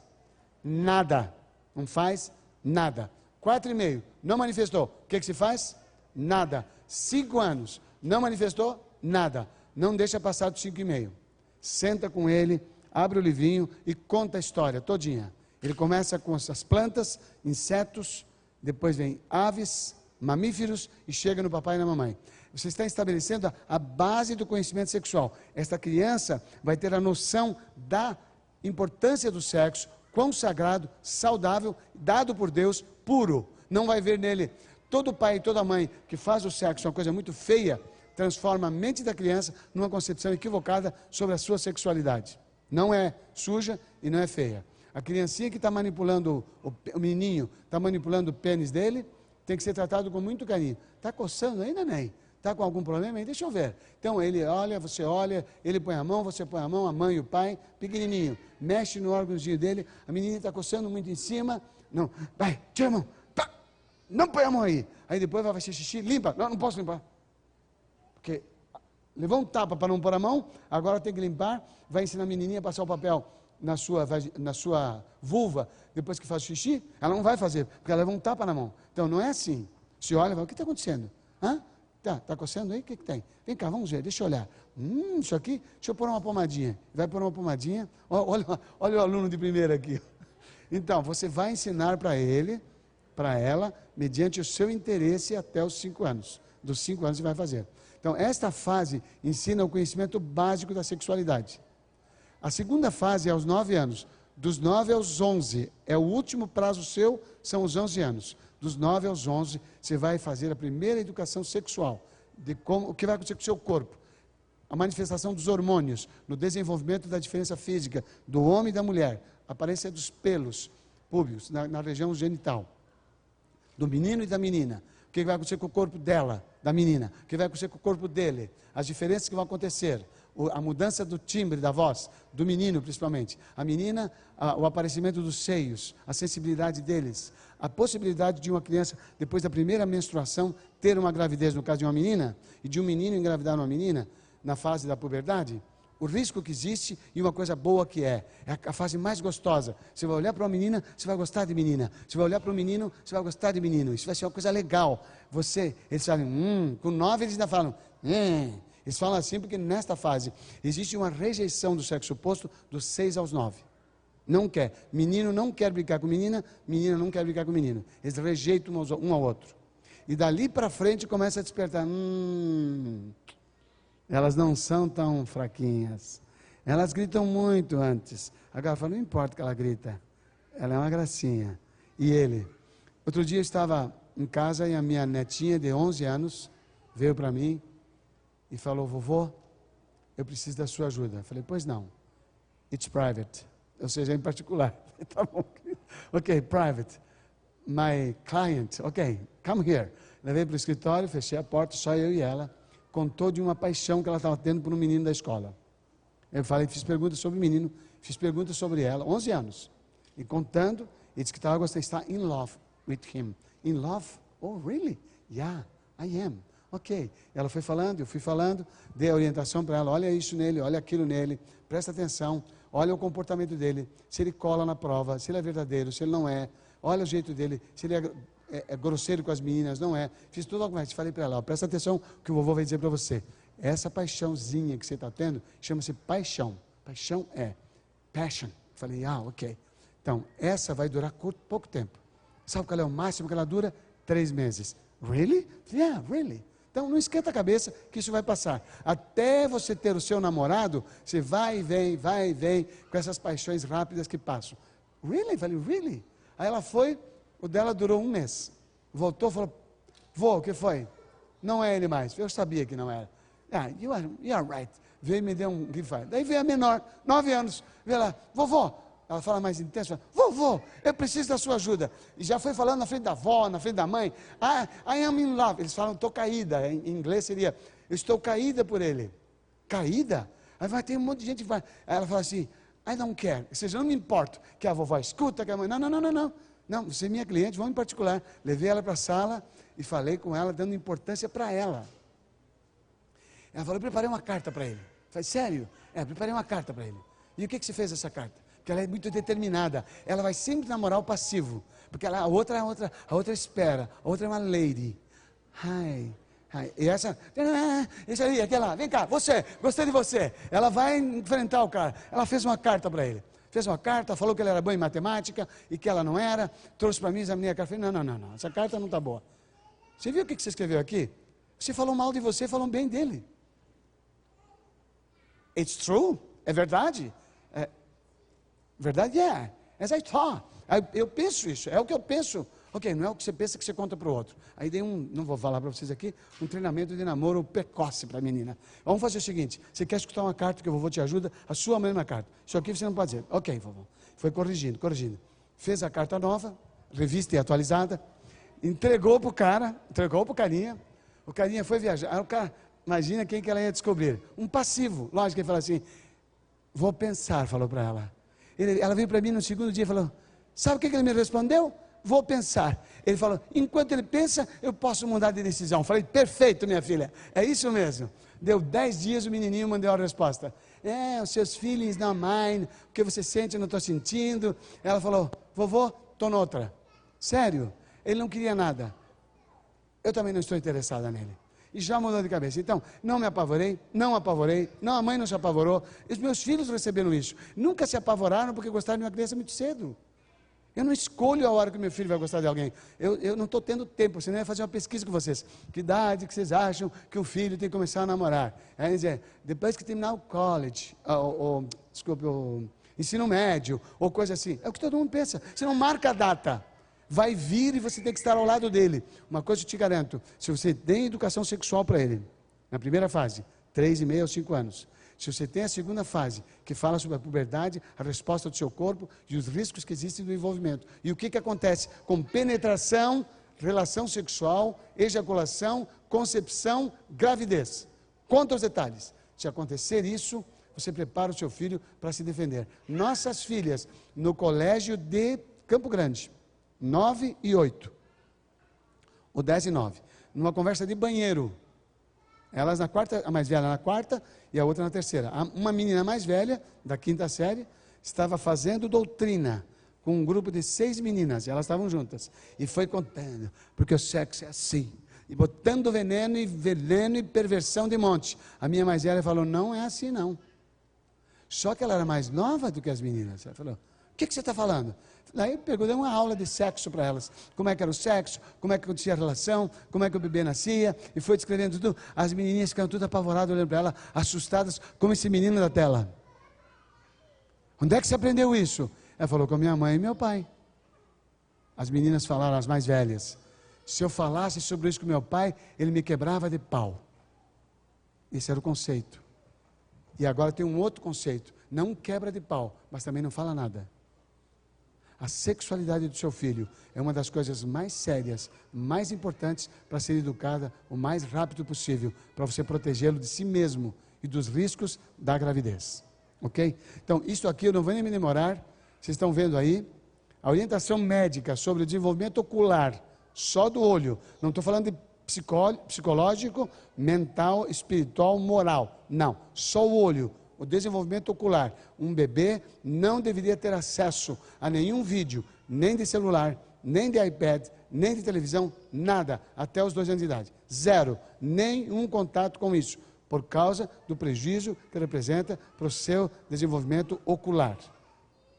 Nada. Não faz nada. Quatro e meio. Não manifestou. O que, que se faz? Nada. Cinco anos. Não manifestou? Nada. Não deixa passar dos cinco e meio. Senta com ele, abre o livrinho e conta a história todinha. Ele começa com essas plantas, insetos, depois vem aves, mamíferos e chega no papai e na mamãe. Você está estabelecendo a, a base do conhecimento sexual. Esta criança vai ter a noção da importância do sexo, quão sagrado, saudável, dado por Deus, puro. Não vai ver nele. Todo pai e toda mãe que faz o sexo uma coisa muito feia, transforma a mente da criança numa concepção equivocada sobre a sua sexualidade. Não é suja e não é feia. A criancinha que está manipulando, o, o menino, está manipulando o pênis dele, tem que ser tratado com muito carinho. Está coçando aí, neném? Está com algum problema aí? Deixa eu ver. Então ele olha, você olha, ele põe a mão, você põe a mão, a mãe e o pai, pequenininho, mexe no órgãozinho dele, a menina está coçando muito em cima. Não, vai, tira a mão, pá, não põe a mão aí. Aí depois vai fazer xixi, limpa. Não, não posso limpar. Porque levou um tapa para não pôr a mão, agora tem que limpar, vai ensinar a menininha a passar o papel na sua, na sua vulva depois que faz xixi, ela não vai fazer, porque ela leva um tapa na mão. Então não é assim. Se olha o que está acontecendo? Hã? Tá, tá coçando aí? O que, que tem? Vem cá, vamos ver, deixa eu olhar. Hum, isso aqui, deixa eu pôr uma pomadinha. Vai pôr uma pomadinha. Olha, olha o aluno de primeira aqui. Então, você vai ensinar para ele, para ela, mediante o seu interesse até os cinco anos. Dos cinco anos você vai fazer. Então, esta fase ensina o conhecimento básico da sexualidade. A segunda fase é aos nove anos. Dos nove aos onze, é o último prazo seu, são os onze anos dos 9 aos 11, você vai fazer a primeira educação sexual, de como, o que vai acontecer com o seu corpo. A manifestação dos hormônios, no desenvolvimento da diferença física do homem e da mulher, a aparência dos pelos públicos na, na região genital, do menino e da menina, o que vai acontecer com o corpo dela, da menina, o que vai acontecer com o corpo dele, as diferenças que vão acontecer, a mudança do timbre da voz, do menino principalmente. A menina, a, o aparecimento dos seios, a sensibilidade deles. A possibilidade de uma criança, depois da primeira menstruação, ter uma gravidez, no caso de uma menina, e de um menino engravidar uma menina, na fase da puberdade. O risco que existe e uma coisa boa que é. É a fase mais gostosa. Você vai olhar para uma menina, você vai gostar de menina. Você vai olhar para um menino, você vai gostar de menino. Isso vai ser uma coisa legal. Você, eles falam, hum, com nove eles ainda falam, hum. Eles falam assim porque nesta fase existe uma rejeição do sexo oposto dos seis aos nove. Não quer. Menino não quer brincar com menina, menina não quer brincar com menino. Eles rejeitam um ao outro. E dali para frente começa a despertar. Hum, elas não são tão fraquinhas. Elas gritam muito antes. Agora fala, não importa que ela grita. Ela é uma gracinha. E ele? Outro dia eu estava em casa e a minha netinha de 11 anos veio para mim e falou: Vovô, eu preciso da sua ajuda. Eu falei: Pois não. It's private. Ou seja, em particular. tá bom. Ok, private. My client, ok, come here. Levei para o escritório, fechei a porta, só eu e ela. Contou de uma paixão que ela estava tendo por um menino da escola. Eu falei, fiz perguntas sobre o menino, fiz perguntas sobre ela, 11 anos. E contando, e disse que estava gostando, está in love with him. In love? Oh, really? Yeah, I am. Ok. Ela foi falando, eu fui falando, dei a orientação para ela: olha isso nele, olha aquilo nele, presta atenção, olha o comportamento dele, se ele cola na prova, se ele é verdadeiro, se ele não é, olha o jeito dele, se ele é, é, é grosseiro com as meninas, não é. Fiz tudo alguma coisa, falei para ela: ó, presta atenção que o vovô vai dizer para você. Essa paixãozinha que você está tendo chama-se paixão. Paixão é passion. Falei, ah, ok. Então, essa vai durar curto, pouco tempo. Sabe qual é o máximo que ela dura? Três meses. Really? Yeah, really. Então não esquenta a cabeça que isso vai passar. Até você ter o seu namorado, você vai e vem, vai e vem, com essas paixões rápidas que passam. Really? Falei, really? Aí ela foi, o dela durou um mês. Voltou falou, vô, o que foi? Não é ele mais. Eu sabia que não era. Ah, you are, you are right. veio e me deu um gift Daí veio a menor, nove anos, veio lá, vovó, ela fala mais intenso, vovô, eu preciso da sua ajuda. E já foi falando na frente da avó, na frente da mãe. Ah, I am in love. Eles falam, estou caída. Em inglês seria, eu estou caída por ele. Caída? Aí vai ter um monte de gente que vai. Aí ela fala assim, I don't care. Ou seja, não me importo que a vovó escuta, que a mãe. Não, não, não, não, não. Não, você é minha cliente, vamos em particular. Levei ela para a sala e falei com ela, dando importância para ela. Ela falou, eu preparei uma carta para ele. Eu falei, sério? É, preparei uma carta para ele. E o que, que você fez essa carta? Porque ela é muito determinada. Ela vai sempre namorar o passivo. Porque ela, a outra, a outra, a outra espera. A outra é uma lady. Hi. Hi. E essa, esse ali, aquela, vem cá, você, gostei de você. Ela vai enfrentar o cara. Ela fez uma carta para ele. Fez uma carta, falou que ele era bom em matemática e que ela não era. Trouxe para mim, examinei a carta. Falei, não, não, não, não, essa carta não está boa. Você viu o que você escreveu aqui? Você falou mal de você, falou bem dele. It's true, é verdade. É, Verdade é. As I thought. Eu penso isso, é o que eu penso. Ok, não é o que você pensa que você conta para o outro. Aí dei um, não vou falar para vocês aqui, um treinamento de namoro precoce para a menina. Vamos fazer o seguinte: você quer escutar uma carta que o vovô te ajuda? A sua mesma carta. Isso aqui você não pode dizer. Ok, vovô. Foi corrigindo, corrigindo. Fez a carta nova, revista e atualizada, entregou para o cara, entregou para o carinha. O carinha foi viajar. Aí o cara, imagina quem que ela ia descobrir. Um passivo. Lógico que ele falou assim: vou pensar, falou para ela. Ele, ela veio para mim no segundo dia e falou: Sabe o que, que ele me respondeu? Vou pensar. Ele falou: Enquanto ele pensa, eu posso mudar de decisão. Falei: Perfeito, minha filha. É isso mesmo. Deu dez dias, o menininho mandou a resposta. É, os seus filhos não mine, o que você sente, eu não estou sentindo. Ela falou: Vovô, estou noutra. Sério, ele não queria nada. Eu também não estou interessada nele e já mudou de cabeça. Então, não me apavorei, não apavorei, não, a mãe não se apavorou. Os meus filhos receberam isso. Nunca se apavoraram porque gostaram de uma criança muito cedo. Eu não escolho a hora que meu filho vai gostar de alguém. Eu, eu não estou tendo tempo, senão eu ia fazer uma pesquisa com vocês. Que idade que vocês acham que o filho tem que começar a namorar? É dizer, depois que terminar o college, ou, ou desculpe, o ensino médio, ou coisa assim. É o que todo mundo pensa. Você não marca a data vai vir e você tem que estar ao lado dele. Uma coisa eu te garanto: se você tem educação sexual para ele, na primeira fase, três e meio aos cinco anos. Se você tem a segunda fase, que fala sobre a puberdade, a resposta do seu corpo e os riscos que existem do envolvimento. E o que, que acontece com penetração, relação sexual, ejaculação, concepção, gravidez. Conta os detalhes. Se acontecer isso, você prepara o seu filho para se defender. Nossas filhas, no colégio de Campo Grande, 9 e 8. O 10 e 9. Numa conversa de banheiro. Elas na quarta, a mais velha na quarta e a outra na terceira. Uma menina mais velha, da quinta série, estava fazendo doutrina com um grupo de seis meninas, e elas estavam juntas. E foi contando, porque o sexo é assim. E botando veneno e veneno e perversão de monte. A minha mais velha falou: não é assim não. Só que ela era mais nova do que as meninas. Ela falou: o que, que você está falando? Daí pegou, deu uma aula de sexo para elas. Como é que era o sexo, como é que acontecia a relação, como é que o bebê nascia, e foi descrevendo tudo. As menininhas ficaram tudo apavoradas olhando para ela, assustadas, como esse menino da tela. Onde é que você aprendeu isso? Ela falou com minha mãe e meu pai. As meninas falaram, as mais velhas. Se eu falasse sobre isso com meu pai, ele me quebrava de pau. Esse era o conceito. E agora tem um outro conceito. Não quebra de pau, mas também não fala nada. A sexualidade do seu filho é uma das coisas mais sérias, mais importantes para ser educada o mais rápido possível, para você protegê-lo de si mesmo e dos riscos da gravidez. Ok? Então, isso aqui eu não vou nem me demorar, vocês estão vendo aí. A orientação médica sobre o desenvolvimento ocular, só do olho, não estou falando de psicológico, mental, espiritual, moral. Não, só o olho o desenvolvimento ocular. Um bebê não deveria ter acesso a nenhum vídeo, nem de celular, nem de iPad, nem de televisão, nada, até os dois anos de idade. Zero, nenhum contato com isso, por causa do prejuízo que representa para o seu desenvolvimento ocular.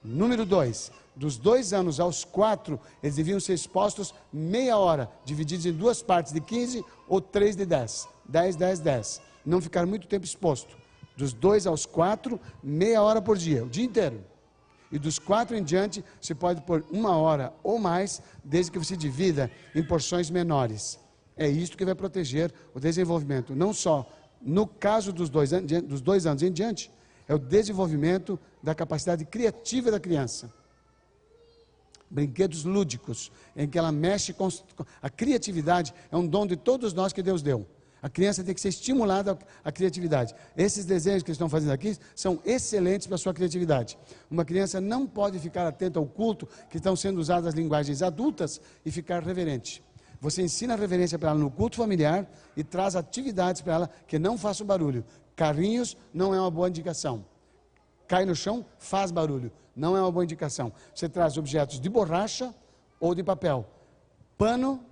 Número dois, dos dois anos aos quatro, eles deviam ser expostos meia hora, divididos em duas partes de 15 ou três de 10. 10, 10, 10. Não ficar muito tempo exposto dos dois aos quatro, meia hora por dia, o dia inteiro. E dos quatro em diante, você pode pôr uma hora ou mais, desde que você divida em porções menores. É isto que vai proteger o desenvolvimento, não só No caso dos dois, dos dois anos em diante, é o desenvolvimento da capacidade criativa da criança. Brinquedos lúdicos, em que ela mexe com. A criatividade é um dom de todos nós que Deus deu. A criança tem que ser estimulada à criatividade. Esses desenhos que estão fazendo aqui são excelentes para a sua criatividade. Uma criança não pode ficar atenta ao culto que estão sendo usadas as linguagens adultas e ficar reverente. Você ensina a reverência para ela no culto familiar e traz atividades para ela que não façam barulho. Carrinhos não é uma boa indicação. Cai no chão, faz barulho. Não é uma boa indicação. Você traz objetos de borracha ou de papel. Pano,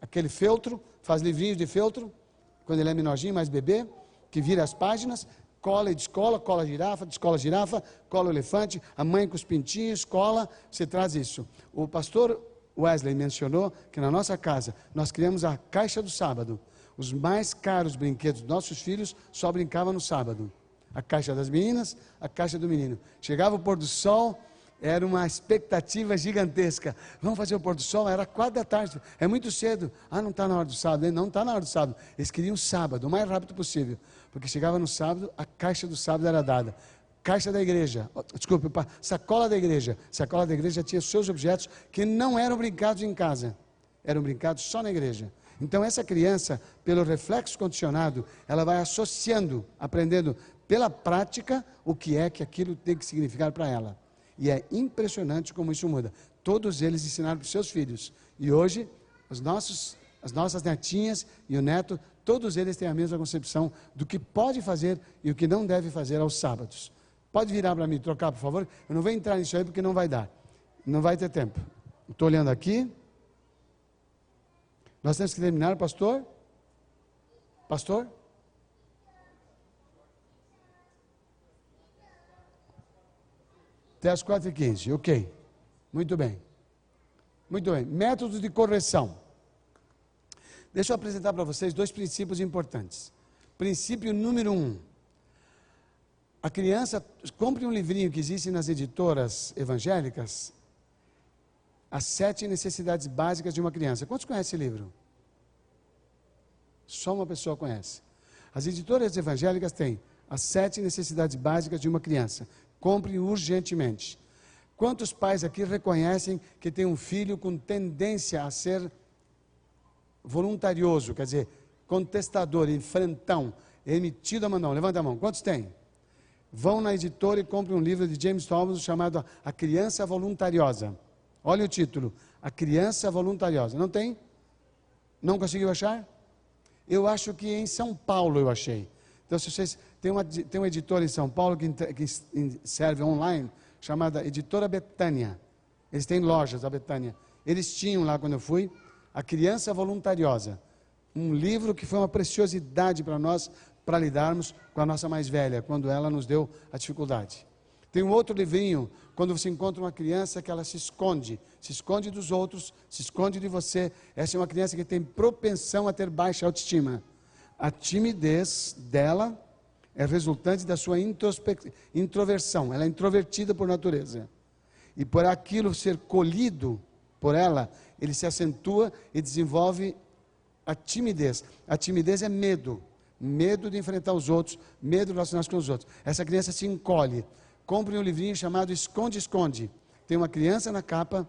aquele feltro, faz livrinhos de feltro, quando ele é menorzinho, mais bebê, que vira as páginas, cola e descola, cola girafa, descola girafa, cola elefante, a mãe com os pintinhos, cola, você traz isso. O pastor Wesley mencionou que na nossa casa nós criamos a caixa do sábado. Os mais caros brinquedos dos nossos filhos só brincavam no sábado. A caixa das meninas, a caixa do menino. Chegava o pôr do sol, era uma expectativa gigantesca. Vamos fazer o pôr do sol? Era quatro da tarde. É muito cedo. Ah, não está na hora do sábado. Não está na hora do sábado. Eles queriam sábado, o mais rápido possível. Porque chegava no sábado, a caixa do sábado era dada. Caixa da igreja, desculpe, sacola da igreja. Sacola da igreja tinha seus objetos que não eram brincados em casa. Eram brincados só na igreja. Então, essa criança, pelo reflexo condicionado, ela vai associando, aprendendo pela prática o que é que aquilo tem que significar para ela. E é impressionante como isso muda. Todos eles ensinaram para os seus filhos. E hoje, os nossos, as nossas netinhas e o neto, todos eles têm a mesma concepção do que pode fazer e o que não deve fazer aos sábados. Pode virar para mim, trocar, por favor? Eu não vou entrar nisso aí porque não vai dar. Não vai ter tempo. Estou olhando aqui. Nós temos que terminar, pastor? Pastor? Até as 4h15, ok. Muito bem. Muito bem. Métodos de correção. Deixa eu apresentar para vocês dois princípios importantes. Princípio número um. A criança, compre um livrinho que existe nas editoras evangélicas, As Sete Necessidades Básicas de uma Criança. Quantos conhecem esse livro? Só uma pessoa conhece. As editoras evangélicas têm As Sete Necessidades Básicas de uma Criança. Compre urgentemente. Quantos pais aqui reconhecem que tem um filho com tendência a ser voluntarioso, quer dizer, contestador, enfrentão, emitido a mão? Levanta a mão. Quantos tem? Vão na editora e comprem um livro de James Thomas chamado A Criança Voluntariosa. Olha o título: A Criança Voluntariosa. Não tem? Não conseguiu achar? Eu acho que em São Paulo eu achei. Então, se vocês. Tem uma, tem uma editora em São Paulo que, que serve online, chamada Editora Betânia. Eles têm lojas, a Betânia. Eles tinham lá quando eu fui, A Criança Voluntariosa. Um livro que foi uma preciosidade para nós, para lidarmos com a nossa mais velha, quando ela nos deu a dificuldade. Tem um outro livrinho, quando você encontra uma criança que ela se esconde, se esconde dos outros, se esconde de você. Essa é uma criança que tem propensão a ter baixa autoestima. A timidez dela é resultante da sua introversão. Ela é introvertida por natureza. E por aquilo ser colhido por ela, ele se acentua e desenvolve a timidez. A timidez é medo. Medo de enfrentar os outros, medo de relacionar-se com os outros. Essa criança se encolhe. Compre um livrinho chamado Esconde, Esconde. Tem uma criança na capa,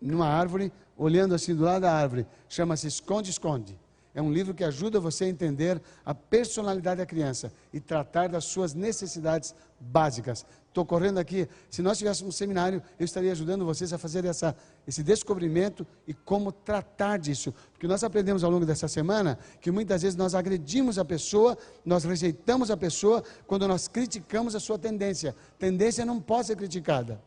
numa árvore, olhando assim do lado da árvore. Chama-se Esconde, Esconde. É um livro que ajuda você a entender a personalidade da criança e tratar das suas necessidades básicas. Estou correndo aqui. Se nós tivéssemos um seminário, eu estaria ajudando vocês a fazer essa, esse descobrimento e como tratar disso. Porque nós aprendemos ao longo dessa semana que muitas vezes nós agredimos a pessoa, nós rejeitamos a pessoa quando nós criticamos a sua tendência. Tendência não pode ser criticada.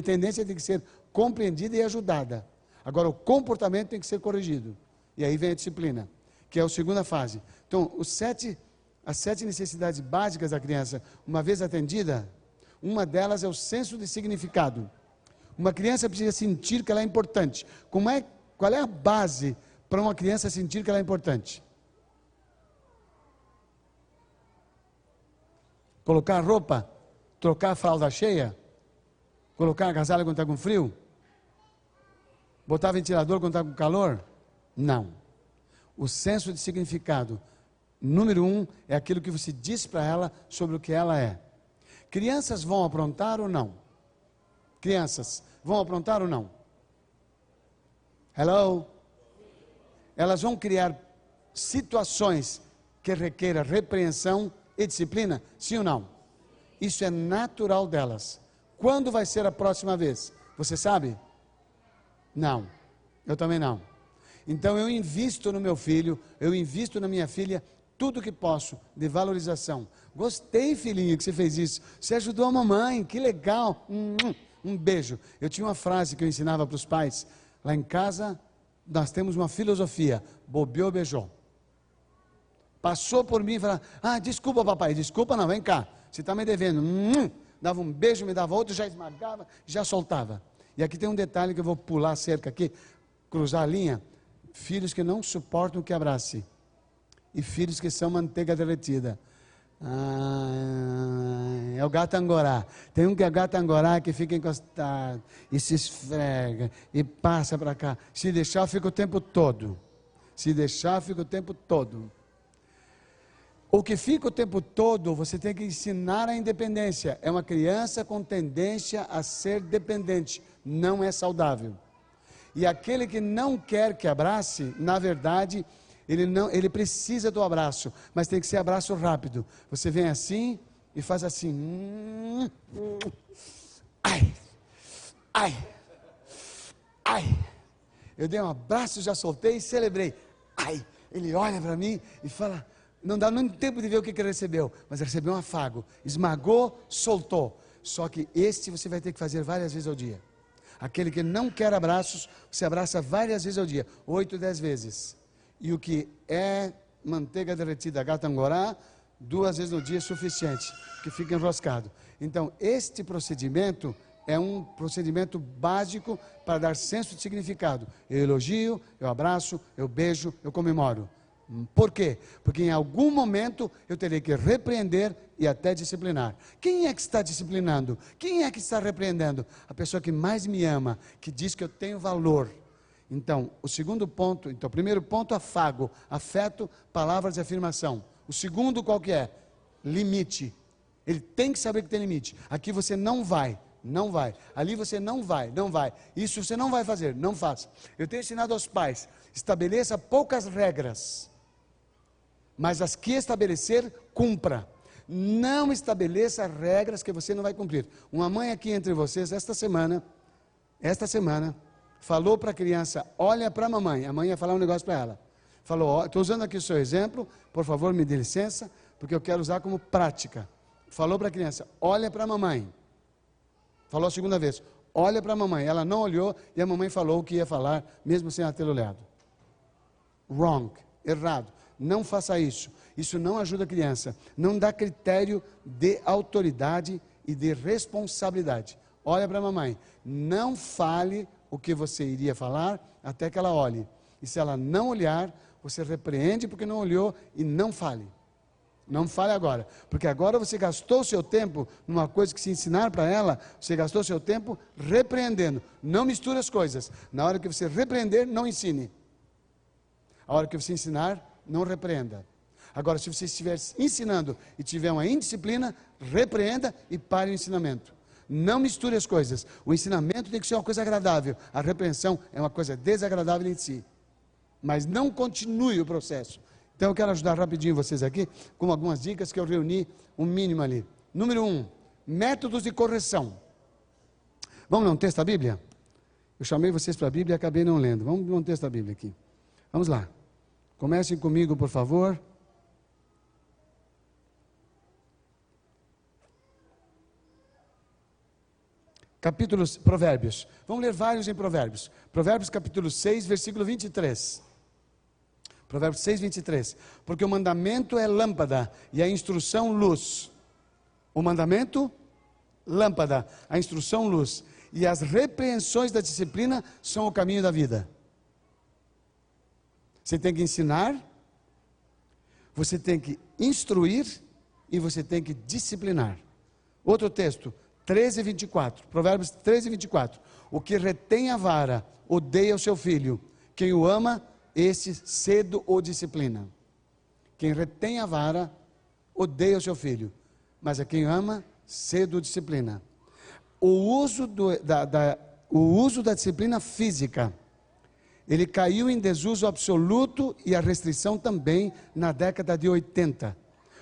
Tendência tem que ser compreendida e ajudada. Agora, o comportamento tem que ser corrigido. E aí vem a disciplina, que é a segunda fase. Então, os sete, as sete necessidades básicas da criança, uma vez atendida, uma delas é o senso de significado. Uma criança precisa sentir que ela é importante. Como é, qual é a base para uma criança sentir que ela é importante? Colocar roupa, trocar a fralda cheia, colocar a agasalho quando está com frio, botar ventilador quando está com calor. Não. O senso de significado Número um é aquilo que você diz para ela sobre o que ela é. Crianças vão aprontar ou não? Crianças vão aprontar ou não? Hello? Elas vão criar situações que requeram repreensão e disciplina? Sim ou não? Isso é natural delas. Quando vai ser a próxima vez? Você sabe? Não. Eu também não. Então eu invisto no meu filho, eu invisto na minha filha tudo que posso de valorização. Gostei, filhinho, que você fez isso. Você ajudou a mamãe, que legal. Um beijo. Eu tinha uma frase que eu ensinava para os pais. Lá em casa, nós temos uma filosofia: bobeou, beijou. Passou por mim e falou: Ah, desculpa, papai. Desculpa, não, vem cá. Você está me devendo. Dava um beijo, me dava outro, já esmagava, já soltava. E aqui tem um detalhe que eu vou pular cerca aqui, cruzar a linha. Filhos que não suportam que abrace e filhos que são manteiga derretida. Ah, é o gato angorá. Tem um que é gato angorá que fica encostado e se esfrega e passa para cá. Se deixar, fica o tempo todo. Se deixar, fica o tempo todo. O que fica o tempo todo, você tem que ensinar a independência. É uma criança com tendência a ser dependente. Não é saudável. E aquele que não quer que abrace, na verdade, ele não, ele precisa do abraço, mas tem que ser abraço rápido. Você vem assim e faz assim. Hum, hum, ai, ai, ai. Eu dei um abraço, já soltei e celebrei. Ai, ele olha para mim e fala: não dá nem tempo de ver o que, ele recebeu, mas recebeu um afago, esmagou, soltou. Só que este você vai ter que fazer várias vezes ao dia. Aquele que não quer abraços, você abraça várias vezes ao dia, oito, dez vezes e o que é manteiga derretida gatangorá, duas vezes no dia é suficiente, que fica enroscado. Então, este procedimento é um procedimento básico para dar senso de significado. Eu elogio, eu abraço, eu beijo, eu comemoro. Por quê? Porque em algum momento eu terei que repreender e até disciplinar. Quem é que está disciplinando? Quem é que está repreendendo? A pessoa que mais me ama, que diz que eu tenho valor então, o segundo ponto, então, primeiro ponto, afago, afeto, palavras de afirmação. O segundo, qual que é? Limite. Ele tem que saber que tem limite. Aqui você não vai, não vai. Ali você não vai, não vai. Isso você não vai fazer, não faça. Eu tenho ensinado aos pais: estabeleça poucas regras, mas as que estabelecer, cumpra. Não estabeleça regras que você não vai cumprir. Uma mãe aqui entre vocês, esta semana, esta semana, falou para a criança: olha para a mamãe. A mãe ia falar um negócio para ela. Falou: estou usando aqui o seu exemplo, por favor, me dê licença, porque eu quero usar como prática. Falou para a criança: olha para a mamãe. Falou a segunda vez: olha para a mamãe. Ela não olhou e a mamãe falou o que ia falar, mesmo sem ela ter olhado. Wrong, errado. Não faça isso. Isso não ajuda a criança. Não dá critério de autoridade e de responsabilidade. Olha para a mamãe. Não fale o que você iria falar até que ela olhe. E se ela não olhar, você repreende porque não olhou e não fale. Não fale agora, porque agora você gastou seu tempo numa coisa que se ensinar para ela, você gastou seu tempo repreendendo. Não misture as coisas. Na hora que você repreender, não ensine. A hora que você ensinar, não repreenda. Agora, se você estiver ensinando e tiver uma indisciplina, repreenda e pare o ensinamento. Não misture as coisas. O ensinamento tem que ser uma coisa agradável. A repreensão é uma coisa desagradável em si. Mas não continue o processo. Então eu quero ajudar rapidinho vocês aqui com algumas dicas que eu reuni um mínimo ali. Número um, métodos de correção. Vamos ler um texto da Bíblia? Eu chamei vocês para a Bíblia e acabei não lendo. Vamos ler um texto da Bíblia aqui. Vamos lá. Comecem comigo, por favor. capítulos, Provérbios. Vamos ler vários em Provérbios. Provérbios capítulo 6, versículo 23. Provérbios 6, 23. Porque o mandamento é lâmpada e a instrução luz. O mandamento, lâmpada, a instrução luz. E as repreensões da disciplina são o caminho da vida. Você tem que ensinar, você tem que instruir e você tem que disciplinar. Outro texto, 13, 24. Provérbios 13, 24. O que retém a vara odeia o seu filho. Quem o ama, esse cedo o disciplina. Quem retém a vara odeia o seu filho, mas a quem ama, cedo disciplina. O uso, do, da, da, o uso da disciplina física, ele caiu em desuso absoluto e a restrição também na década de 80.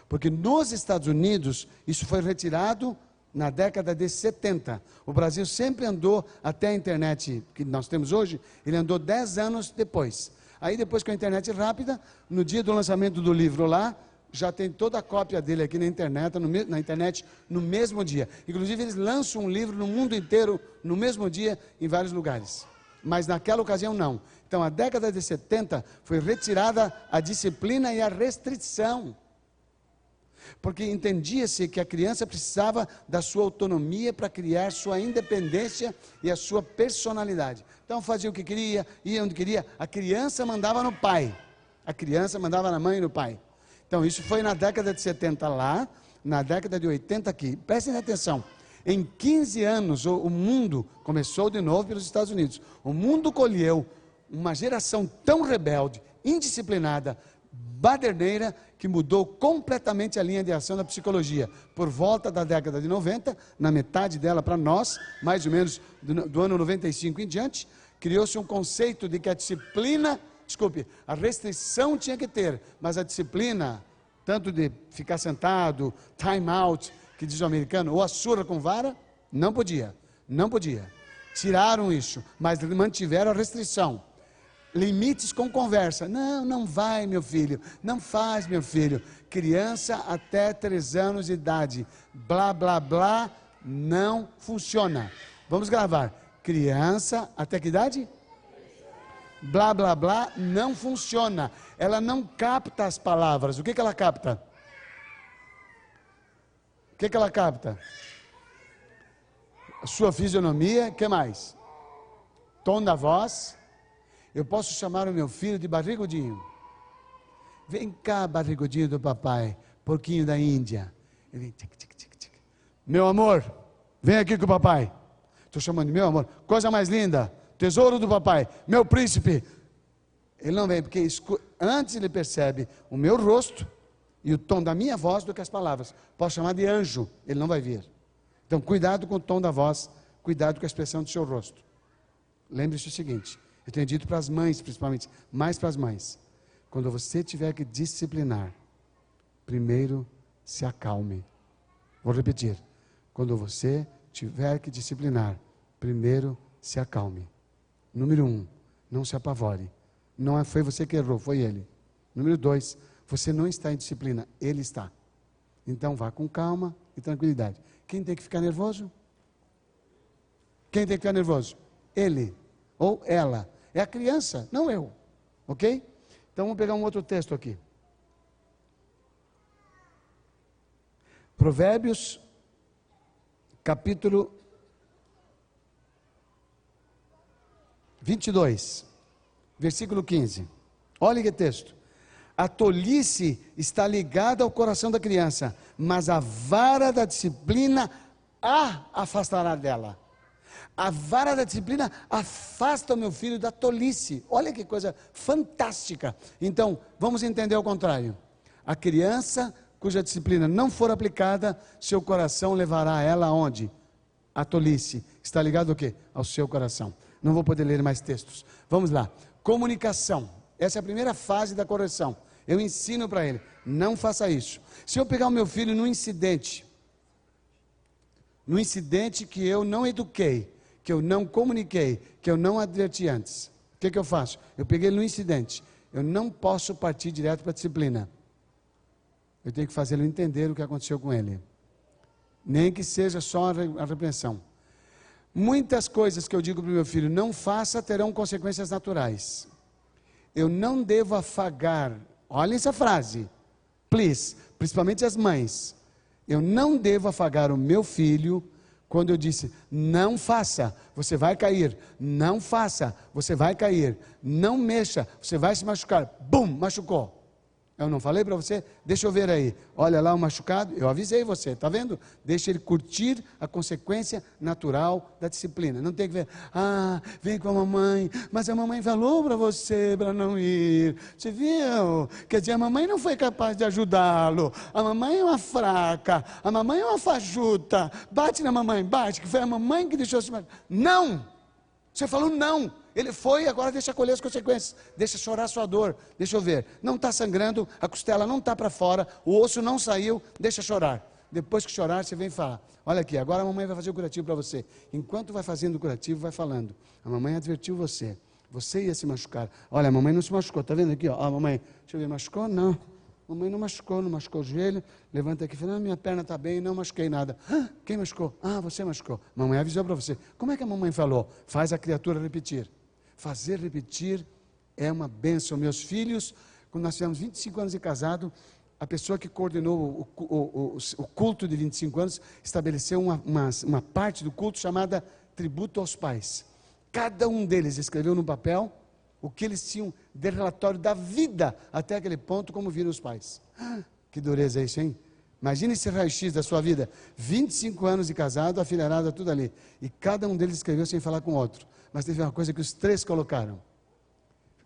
Porque nos Estados Unidos, isso foi retirado na década de 70. O Brasil sempre andou até a internet que nós temos hoje, ele andou 10 anos depois. Aí depois com a internet rápida, no dia do lançamento do livro lá, já tem toda a cópia dele aqui na internet, no, na internet no mesmo dia. Inclusive eles lançam um livro no mundo inteiro no mesmo dia em vários lugares. Mas naquela ocasião não. Então a década de 70 foi retirada a disciplina e a restrição porque entendia-se que a criança precisava da sua autonomia para criar sua independência e a sua personalidade. Então fazia o que queria, ia onde queria. A criança mandava no pai, a criança mandava na mãe e no pai. Então isso foi na década de 70 lá, na década de 80 aqui. Prestem atenção. Em 15 anos, o, mundo começou de novo pelos Estados Unidos. O mundo colheu uma geração tão rebelde, indisciplinada, baderneira que mudou completamente a linha de ação da psicologia. Por volta da década de 90, na metade dela para nós, mais ou menos do, do ano 95 em diante, criou-se um conceito de que a disciplina, desculpe, a restrição tinha que ter, mas a disciplina, tanto de ficar sentado, time out, que diz o americano, ou a surra com vara, não podia, não podia. Tiraram isso, mas mantiveram a restrição limites com conversa. Não, não vai, meu filho. Não faz, meu filho. Criança até três anos de idade. Blá, blá, blá. Não funciona. Vamos gravar. Criança até que idade? Blá, blá, blá. Não funciona. Ela não capta as palavras. O que, que ela capta? Que, que ela capta? A sua fisionomia. Que mais? Tom da voz eu posso chamar o meu filho de barrigudinho. Vem cá, barrigudinho do papai, porquinho da Índia. Ele vem, tic, tic, tic, tic. Meu amor, vem aqui com o papai. Estou chamando de meu amor. Coisa mais linda, tesouro do papai, meu príncipe. Ele não vem, porque antes ele percebe o meu rosto e o tom da minha voz do que as palavras. Posso chamar de anjo, ele não vai vir. Então, cuidado com o tom da voz, cuidado com a expressão do seu rosto. Lembre-se o seguinte: eu tenho dito para as mães, principalmente, mais para as mães. Quando você tiver que disciplinar, primeiro se acalme. Vou repetir. Quando você tiver que disciplinar, primeiro se acalme. Número um, não se apavore. Não é, foi você que errou, foi ele. Número dois, você não está em disciplina, ele está. Então vá com calma e tranquilidade. Quem tem que ficar nervoso? Quem tem que ficar nervoso? Ele ou ela. É a criança, não eu. Ok? Então vamos pegar um outro texto aqui. Provérbios, capítulo 22, versículo 15. Olha que texto. A tolice está ligada ao coração da criança, mas a vara da disciplina a afastará dela. A vara da disciplina afasta o meu filho da tolice. Olha que coisa fantástica. Então, vamos entender o contrário. A criança cuja disciplina não for aplicada, seu coração levará ela aonde? A tolice. Está ligado ao quê? Ao seu coração. Não vou poder ler mais textos. Vamos lá. Comunicação. Essa é a primeira fase da correção. Eu ensino para ele, não faça isso. Se eu pegar o meu filho num incidente, num incidente que eu não eduquei, que eu não comuniquei, que eu não adverti antes. O que, que eu faço? Eu peguei ele no incidente. Eu não posso partir direto para a disciplina. Eu tenho que fazê-lo entender o que aconteceu com ele. Nem que seja só a repreensão. Muitas coisas que eu digo para o meu filho, não faça, terão consequências naturais. Eu não devo afagar, olha essa frase, please, principalmente as mães. Eu não devo afagar o meu filho quando eu disse: não faça, você vai cair, não faça, você vai cair, não mexa, você vai se machucar. Bum, machucou. Eu não falei para você? Deixa eu ver aí. Olha lá o machucado. Eu avisei você, tá vendo? Deixa ele curtir a consequência natural da disciplina. Não tem que ver, ah, vem com a mamãe, mas a mamãe falou para você para não ir. Você viu? Quer dizer, a mamãe não foi capaz de ajudá-lo. A mamãe é uma fraca. A mamãe é uma fajuta. Bate na mamãe, bate, que foi a mamãe que deixou se Não! Você falou não. Ele foi, agora deixa colher as consequências. Deixa chorar a sua dor. Deixa eu ver. Não está sangrando, a costela não está para fora, o osso não saiu, deixa chorar. Depois que chorar, você vem falar. Olha aqui, agora a mamãe vai fazer o curativo para você. Enquanto vai fazendo o curativo, vai falando. A mamãe advertiu você. Você ia se machucar. Olha, a mamãe não se machucou. Está vendo aqui? Ó, a mamãe, deixa eu ver, machucou? Não. Mamãe não machucou, não machucou o joelho. Levanta aqui e fala: ah, minha perna está bem, não machuquei nada. Ah, quem machucou? Ah, você machucou. Mamãe avisou para você. Como é que a mamãe falou? Faz a criatura repetir. Fazer repetir é uma bênção. Meus filhos, quando nós tivemos 25 anos de casado, a pessoa que coordenou o, o, o, o culto de 25 anos estabeleceu uma, uma, uma parte do culto chamada Tributo aos Pais. Cada um deles escreveu no papel o que eles tinham de relatório da vida até aquele ponto, como viram os pais. Que dureza é isso, hein? Imagine esse raio-x da sua vida. 25 anos de casado, a filharada, tudo ali. E cada um deles escreveu sem falar com o outro. Mas teve uma coisa que os três colocaram.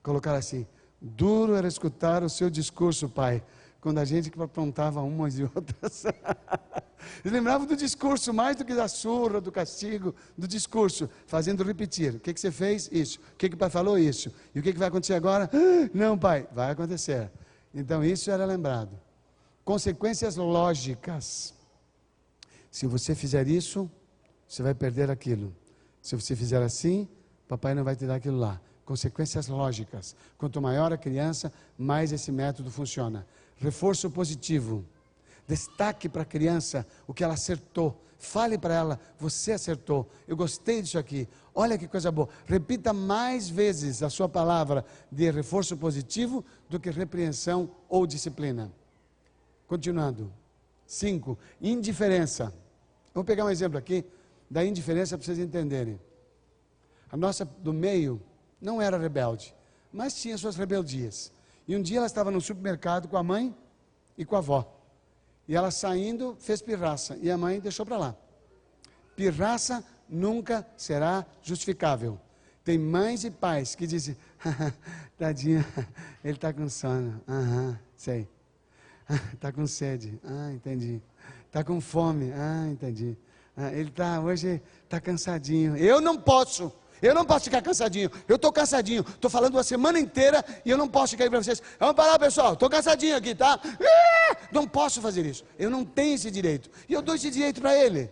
Colocaram assim: duro era escutar o seu discurso, pai, quando a gente aprontava umas e outras. Eles lembravam do discurso mais do que da surra, do castigo, do discurso, fazendo repetir. O que, que você fez? Isso. O que, que o pai falou? Isso. E o que, que vai acontecer agora? Não, pai, vai acontecer. Então isso era lembrado. Consequências lógicas. Se você fizer isso, você vai perder aquilo. Se você fizer assim, papai não vai te dar aquilo lá. Consequências lógicas. Quanto maior a criança, mais esse método funciona. Reforço positivo. Destaque para a criança o que ela acertou. Fale para ela, você acertou. Eu gostei disso aqui. Olha que coisa boa. Repita mais vezes a sua palavra de reforço positivo do que repreensão ou disciplina. Continuando. Cinco, indiferença. Vou pegar um exemplo aqui da indiferença para vocês entenderem. A nossa do meio não era rebelde, mas tinha suas rebeldias. E um dia ela estava no supermercado com a mãe e com a avó. E ela saindo fez pirraça e a mãe deixou para lá. Pirraça nunca será justificável. Tem mães e pais que dizem: tadinha, ele está com sono. Aham, sei. Está com sede. Ah, entendi. Está com fome. Ah, entendi. Ah, ele está hoje está cansadinho. Eu não posso. Eu não posso ficar cansadinho. Eu estou cansadinho. Estou falando uma semana inteira e eu não posso ficar aí para vocês. Vamos parar, pessoal. Estou cansadinho aqui, tá? Não posso fazer isso. Eu não tenho esse direito. E eu dou esse direito para ele.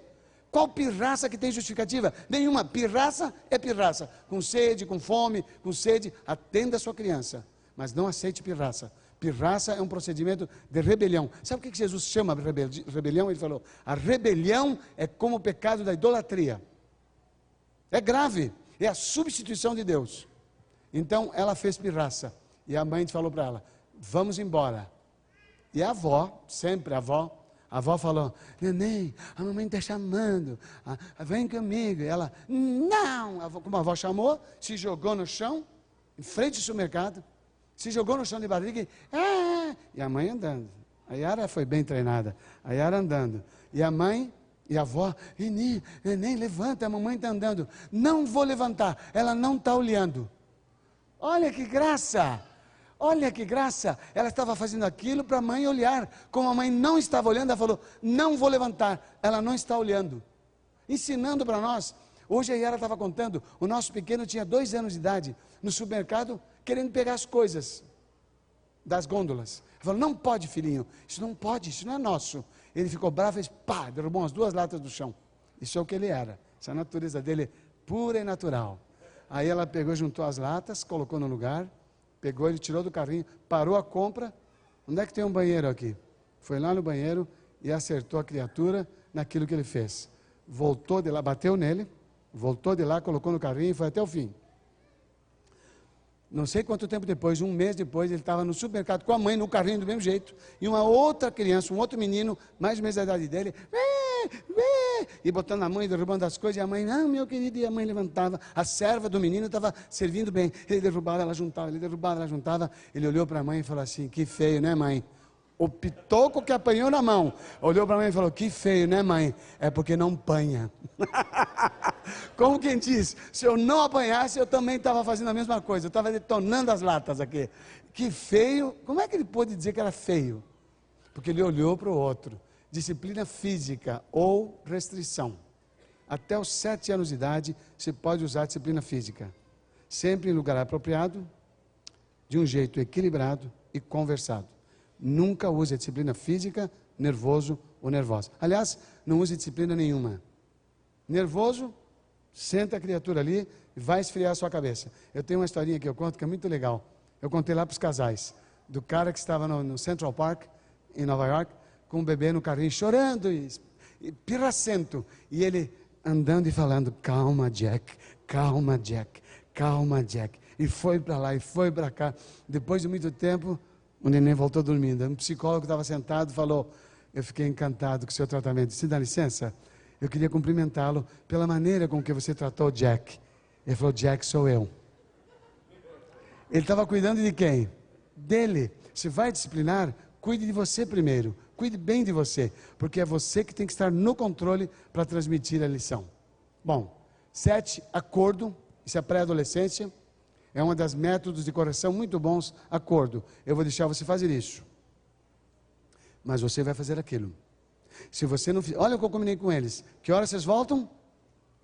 Qual pirraça que tem justificativa? Nenhuma. Pirraça é pirraça. Com sede, com fome, com sede, atenda a sua criança. Mas não aceite pirraça. Pirraça é um procedimento de rebelião. Sabe o que Jesus chama de rebelião? Ele falou: a rebelião é como o pecado da idolatria. É grave, é a substituição de Deus. Então ela fez pirraça. E a mãe falou para ela: vamos embora. E a avó, sempre a avó, a avó falou: Neném, a mamãe está chamando, vem comigo. E ela: Não. Como a avó chamou, se jogou no chão, em frente ao supermercado se jogou no chão de barriga e, ah! e a mãe andando. A Yara foi bem treinada. A Yara andando. E a mãe e a avó, Neném, neném, levanta, a mamãe está andando. Não vou levantar, ela não está olhando. Olha que graça! Olha que graça! Ela estava fazendo aquilo para a mãe olhar. Como a mãe não estava olhando, ela falou: Não vou levantar. Ela não está olhando. Ensinando para nós. Hoje a Yara estava contando: o nosso pequeno tinha dois anos de idade. No supermercado, querendo pegar as coisas das gôndolas. Ele falou: Não pode, filhinho, isso não pode, isso não é nosso. Ele ficou bravo e pá, derrubou as duas latas do chão. Isso é o que ele era. Essa é a natureza dele pura e natural. Aí ela pegou, juntou as latas, colocou no lugar, pegou, ele tirou do carrinho, parou a compra. Onde é que tem um banheiro aqui? Foi lá no banheiro e acertou a criatura naquilo que ele fez. Voltou de lá, bateu nele, voltou de lá, colocou no carrinho e foi até o fim. Não sei quanto tempo depois, um mês depois, ele estava no supermercado com a mãe no carrinho do mesmo jeito. E uma outra criança, um outro menino, mais ou menos da idade dele! E botando a mãe, derrubando as coisas, e a mãe, não, meu querido, e a mãe levantava. A serva do menino estava servindo bem. Ele derrubava, ela juntava, ele derrubava, ela juntava. Ele olhou para a mãe e falou assim: que feio, né, mãe? O pitoco que apanhou na mão. Olhou para mãe e falou: Que feio, né, mãe? É porque não apanha. Como quem diz: Se eu não apanhasse, eu também estava fazendo a mesma coisa. Eu estava detonando as latas aqui. Que feio. Como é que ele pôde dizer que era feio? Porque ele olhou para o outro. Disciplina física ou restrição. Até os sete anos de idade, se pode usar disciplina física. Sempre em lugar apropriado, de um jeito equilibrado e conversado. Nunca use disciplina física, nervoso ou nervosa. Aliás, não use disciplina nenhuma. Nervoso, senta a criatura ali e vai esfriar a sua cabeça. Eu tenho uma historinha que eu conto que é muito legal. Eu contei lá para os casais. Do cara que estava no, no, Central Park, em Nova York, com um bebê no carrinho, chorando e, e. E ele andando e falando: Calma, Jack, calma, Jack, calma, Jack. E foi para lá e foi para cá. Depois de muito tempo, o neném voltou dormindo. Um psicólogo estava sentado falou: Eu fiquei encantado com o seu tratamento. Se dá licença, eu queria cumprimentá-lo pela maneira com que você tratou o Jack. Ele falou: Jack sou eu. Ele estava cuidando de quem? Dele. Se vai disciplinar, cuide de você primeiro. Cuide bem de você, porque é você que tem que estar no controle para transmitir a lição. Bom, sete, acordo. Isso é pré-adolescência. É um dos métodos de correção muito bons. Acordo. Eu vou deixar você fazer isso. Mas você vai fazer aquilo. Se você não fizer. Olha o que eu combinei com eles. Que hora vocês voltam?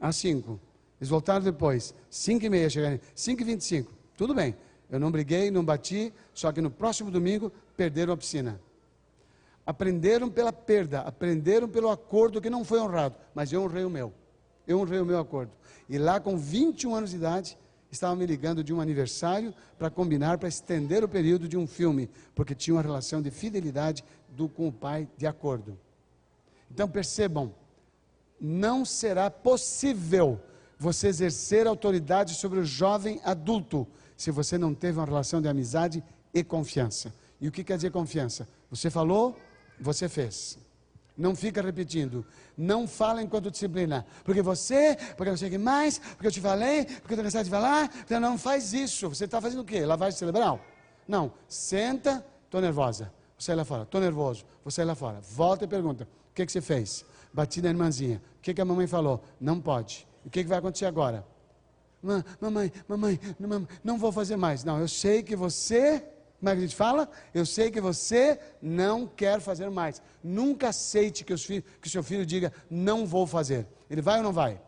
Às 5. Eles voltaram depois. 5 e meia chegaram. 5 e 25. Tudo bem. Eu não briguei, não bati. Só que no próximo domingo perderam a piscina. Aprenderam pela perda. Aprenderam pelo acordo que não foi honrado. Mas eu honrei o meu. Eu honrei o meu acordo. E lá com 21 anos de idade estavam me ligando de um aniversário para combinar, para estender o período de um filme, porque tinha uma relação de fidelidade do, com o pai de acordo. Então percebam, não será possível você exercer autoridade sobre o jovem adulto se você não teve uma relação de amizade e confiança. E o que quer dizer confiança? Você falou, você fez. Não fica repetindo. Não fala enquanto disciplina. Porque você, porque não sei mais, porque eu te falei, porque eu estou cansado de falar. Então não faz isso. Você está fazendo o quê? Lavagem cerebral? Não. Senta, estou nervosa. Você lá fora, estou nervoso. Você lá fora. Volta e pergunta: o que, que você fez? Bati na irmãzinha. O que, que a mamãe falou? Não pode. O que, que vai acontecer agora? Mamãe, mamãe, mamãe, não vou fazer mais. Não, eu sei que você como é que a gente fala? Eu sei que você não quer fazer mais. Nunca aceite que, filhos, que o seu filho diga, não vou fazer. Ele vai ou não vai?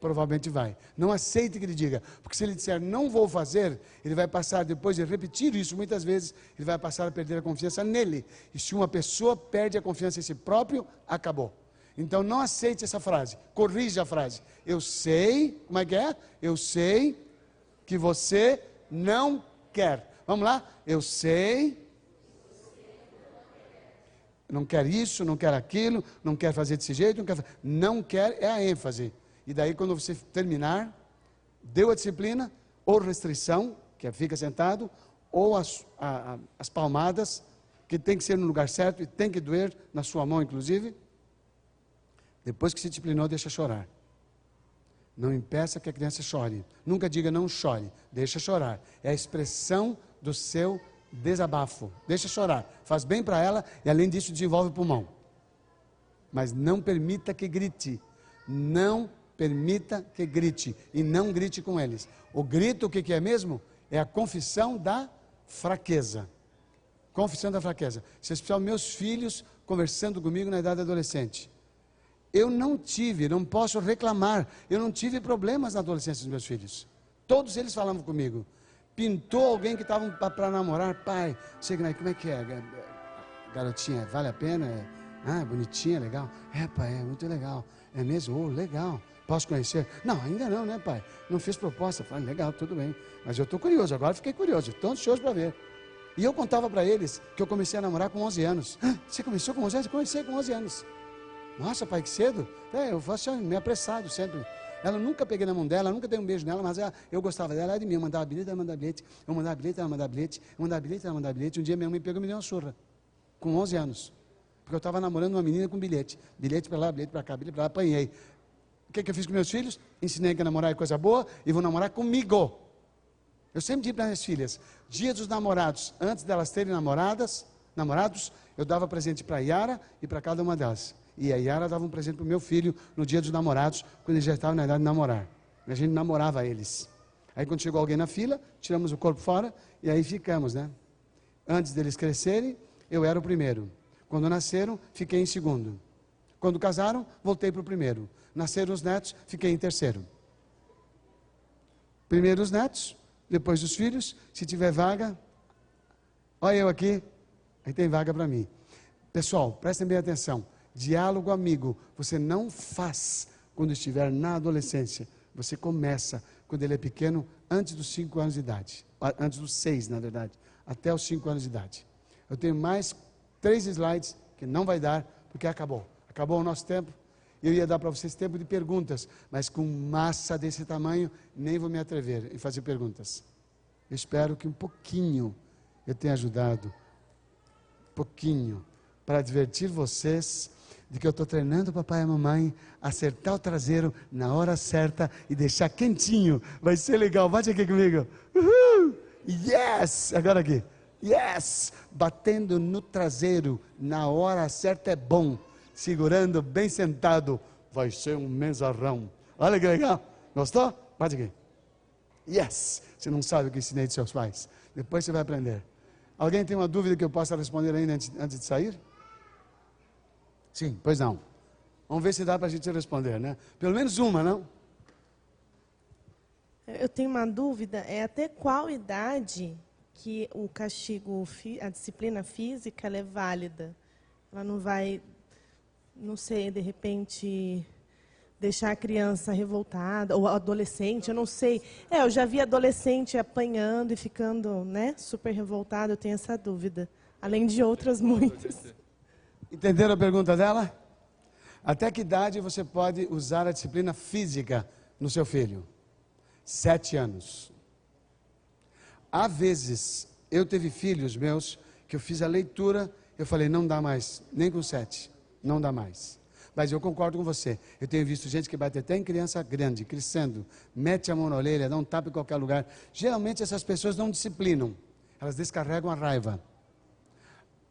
Provavelmente vai. Não aceite que ele diga, porque se ele disser não vou fazer, ele vai passar, depois de repetir isso muitas vezes, ele vai passar a perder a confiança nele. E se uma pessoa perde a confiança em si próprio, acabou. Então não aceite essa frase, corrija a frase. Eu sei, como é que é? Eu sei que você não quer. Vamos lá? Eu sei. Não quer isso, não quer aquilo, não quer fazer desse jeito, não quer. Não quer é a ênfase. E daí, quando você terminar, deu a disciplina, ou restrição, que é fica sentado, ou as, a, a, as palmadas, que tem que ser no lugar certo e tem que doer na sua mão, inclusive. Depois que se disciplinou, deixa chorar. Não impeça que a criança chore. Nunca diga não chore, deixa chorar. É a expressão do seu desabafo. Deixa chorar. Faz bem para ela e, além disso, desenvolve o pulmão. Mas não permita que grite. Não permita que grite. E não grite com eles. O grito, o que, que é mesmo? É a confissão da fraqueza. Confissão da fraqueza. Se especial meus filhos conversando comigo na idade adolescente. Eu não tive, não posso reclamar, eu não tive problemas na adolescência dos meus filhos. Todos eles falavam comigo pintou alguém que estava para namorar, pai, chega como é que é? Garotinha, vale a pena? É, ah, bonitinha, legal. É, pai, é muito legal. É mesmo? Oh, legal. Posso conhecer? Não, ainda não, né, pai? Não fiz proposta. Falei, legal, tudo bem. Mas eu estou curioso, agora fiquei curioso, estou ansioso para ver. E eu contava para eles que eu comecei a namorar com 11 anos. Você começou com 11 anos? Eu comecei com 11 anos. Nossa, pai, que cedo. É, eu faço me apressado sempre. Ela nunca peguei na mão dela, nunca dei um beijo nela, mas ela, eu gostava dela, ela de mim. Eu mandava bilhete, ela mandava bilhete. Eu mandava bilhete, ela mandava bilhete. Eu mandava bilhete, ela mandava bilhete. Um dia minha mãe pegou e me deu uma surra. Com 11 anos. Porque eu estava namorando uma menina com bilhete. Bilhete para lá, bilhete para cá, bilhete para lá, apanhei. O que, que eu fiz com meus filhos? Ensinei que namorar é coisa boa e vou namorar comigo. Eu sempre digo para minhas filhas, dia dos namorados, antes delas terem namoradas, namorados, eu dava presente para Yara e para cada uma delas. E a Yara dava um presente para o meu filho no dia dos namorados, quando ele já estava na idade de namorar. A gente namorava eles. Aí quando chegou alguém na fila, tiramos o corpo fora e aí ficamos, né? Antes deles crescerem, eu era o primeiro. Quando nasceram, fiquei em segundo. Quando casaram, voltei para o primeiro. Nasceram os netos, fiquei em terceiro. Primeiro os netos, depois os filhos. Se tiver vaga, olha eu aqui, aí tem vaga para mim. Pessoal, prestem bem atenção. Diálogo amigo, você não faz quando estiver na adolescência. Você começa quando ele é pequeno, antes dos cinco anos de idade. Antes dos seis, na verdade. Até os cinco anos de idade. Eu tenho mais três slides que não vai dar, porque acabou. Acabou o nosso tempo. Eu ia dar para vocês tempo de perguntas, mas com massa desse tamanho, nem vou me atrever em fazer perguntas. Eu espero que um pouquinho eu tenha ajudado, um pouquinho, para divertir vocês de que eu estou treinando o papai e a mamãe acertar o traseiro na hora certa e deixar quentinho. Vai ser legal. Bate aqui comigo. Uhul! Yes! Agora aqui. Yes! Batendo no traseiro na hora certa é bom. Segurando bem sentado, vai ser um mesarrão. Olha que legal. Gostou? Bate aqui. Yes! Você não sabe o que ensinei de seus pais. Depois você vai aprender. Alguém tem uma dúvida que eu possa responder ainda antes, antes de sair? Sim, pois não. Vamos ver se dá para a gente responder, né? Pelo menos uma, não? Eu tenho uma dúvida, é até qual idade que o castigo, a disciplina física, é válida? Ela não vai, não sei, de repente deixar a criança revoltada ou adolescente, eu não sei. É, eu já vi adolescente apanhando e ficando, né, super revoltado, eu tenho essa dúvida, além de outras muitas. Entenderam a pergunta dela? Até que idade você pode usar a disciplina física no seu filho? Sete anos. Há vezes, eu teve filhos meus que eu fiz a leitura, eu falei, não dá mais, nem com sete, não dá mais. Mas eu concordo com você. Eu tenho visto gente que bate até em criança grande, crescendo, mete a mão na orelha, dá um tapa em qualquer lugar. Geralmente essas pessoas não disciplinam, elas descarregam a raiva.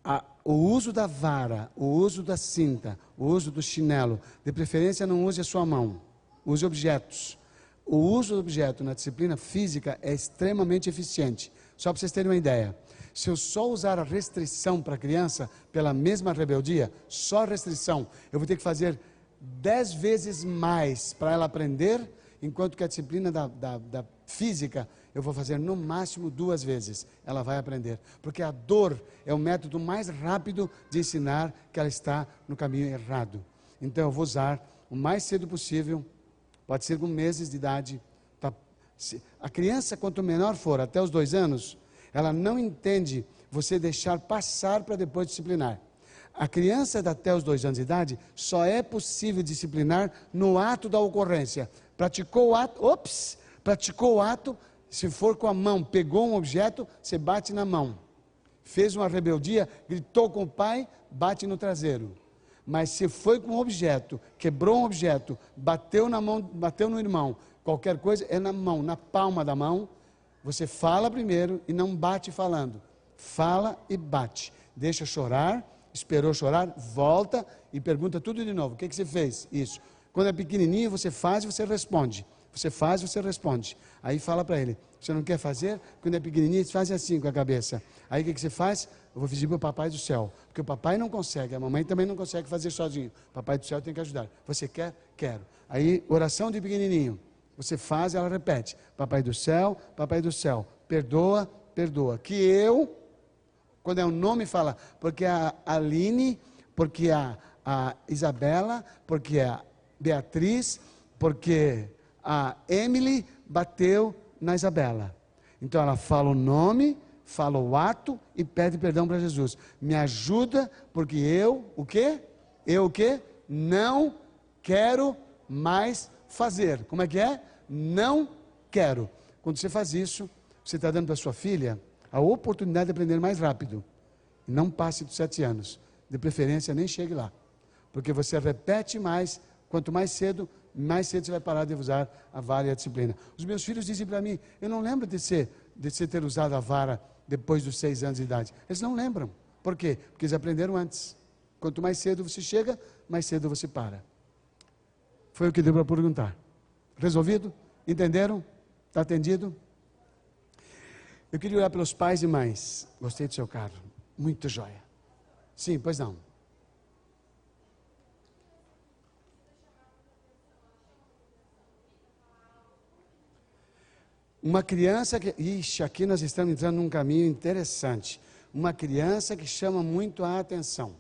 A, o uso da vara, o uso da cinta, o uso do chinelo, de preferência não use a sua mão, use objetos. O uso do objeto na disciplina física é extremamente eficiente. Só para vocês terem uma ideia. Se eu só usar a restrição para a criança, pela mesma rebeldia, só restrição, eu vou ter que fazer dez vezes mais para ela aprender, enquanto que a disciplina da, da, da física eu vou fazer no máximo duas vezes. Ela vai aprender. Porque a dor é o método mais rápido de ensinar que ela está no caminho errado. Então eu vou usar o mais cedo possível, pode ser com meses de idade. Tá? A criança, quanto menor for, até os dois anos, ela não entende você deixar passar para depois disciplinar. A criança até os dois anos de idade só é possível disciplinar no ato da ocorrência. Praticou o ato, ops, praticou o ato, se for com a mão, pegou um objeto, você bate na mão. Fez uma rebeldia, gritou com o pai, bate no traseiro. Mas se foi com um objeto, quebrou um objeto, bateu na mão, bateu no irmão, qualquer coisa é na mão, na palma da mão, você fala primeiro e não bate falando. Fala e bate. Deixa chorar, esperou chorar, volta e pergunta tudo de novo. O que, que você fez? Isso. Quando é pequenininho, você faz e você responde. Você faz, você responde. Aí fala para ele: você não quer fazer? Quando é pequenininho, você faz assim com a cabeça. Aí o que, que você faz? Eu vou pedir para o papai do céu. Porque o papai não consegue, a mamãe também não consegue fazer sozinho. O papai do céu tem que ajudar. Você quer? Quero. Aí, oração de pequenininho. Você faz, ela repete: Papai do céu, Papai do céu, perdoa, perdoa. Que eu, quando é um nome, fala, porque a Aline, porque a, a Isabela, porque a Beatriz, porque a Emily bateu na Isabela. Então ela fala o nome, fala o ato e pede perdão para Jesus. Me ajuda, porque eu, o quê? Eu o quê? Não quero mais fazer. Como é que é? Não quero. Quando você faz isso, você está dando para sua filha a oportunidade de aprender mais rápido. Não passe dos sete anos. de preferência nem chegue lá. Porque você repete mais, quanto mais cedo, mais cedo você vai parar de usar a vara e a disciplina. Os meus filhos dizem para mim, eu não lembro de ser, de ser ter usado a vara depois dos seis anos de idade. Eles não lembram. Por quê? Porque eles aprenderam antes. Quanto mais cedo você chega, mais cedo você para. Foi o que deu para perguntar. Resolvido? Entenderam? Está atendido? Eu queria olhar pelos pais e mães. Gostei do seu carro. Muito joia. Sim, pois não. Uma criança que. Ixi, aqui nós estamos entrando num caminho interessante. Uma criança que chama muito a atenção.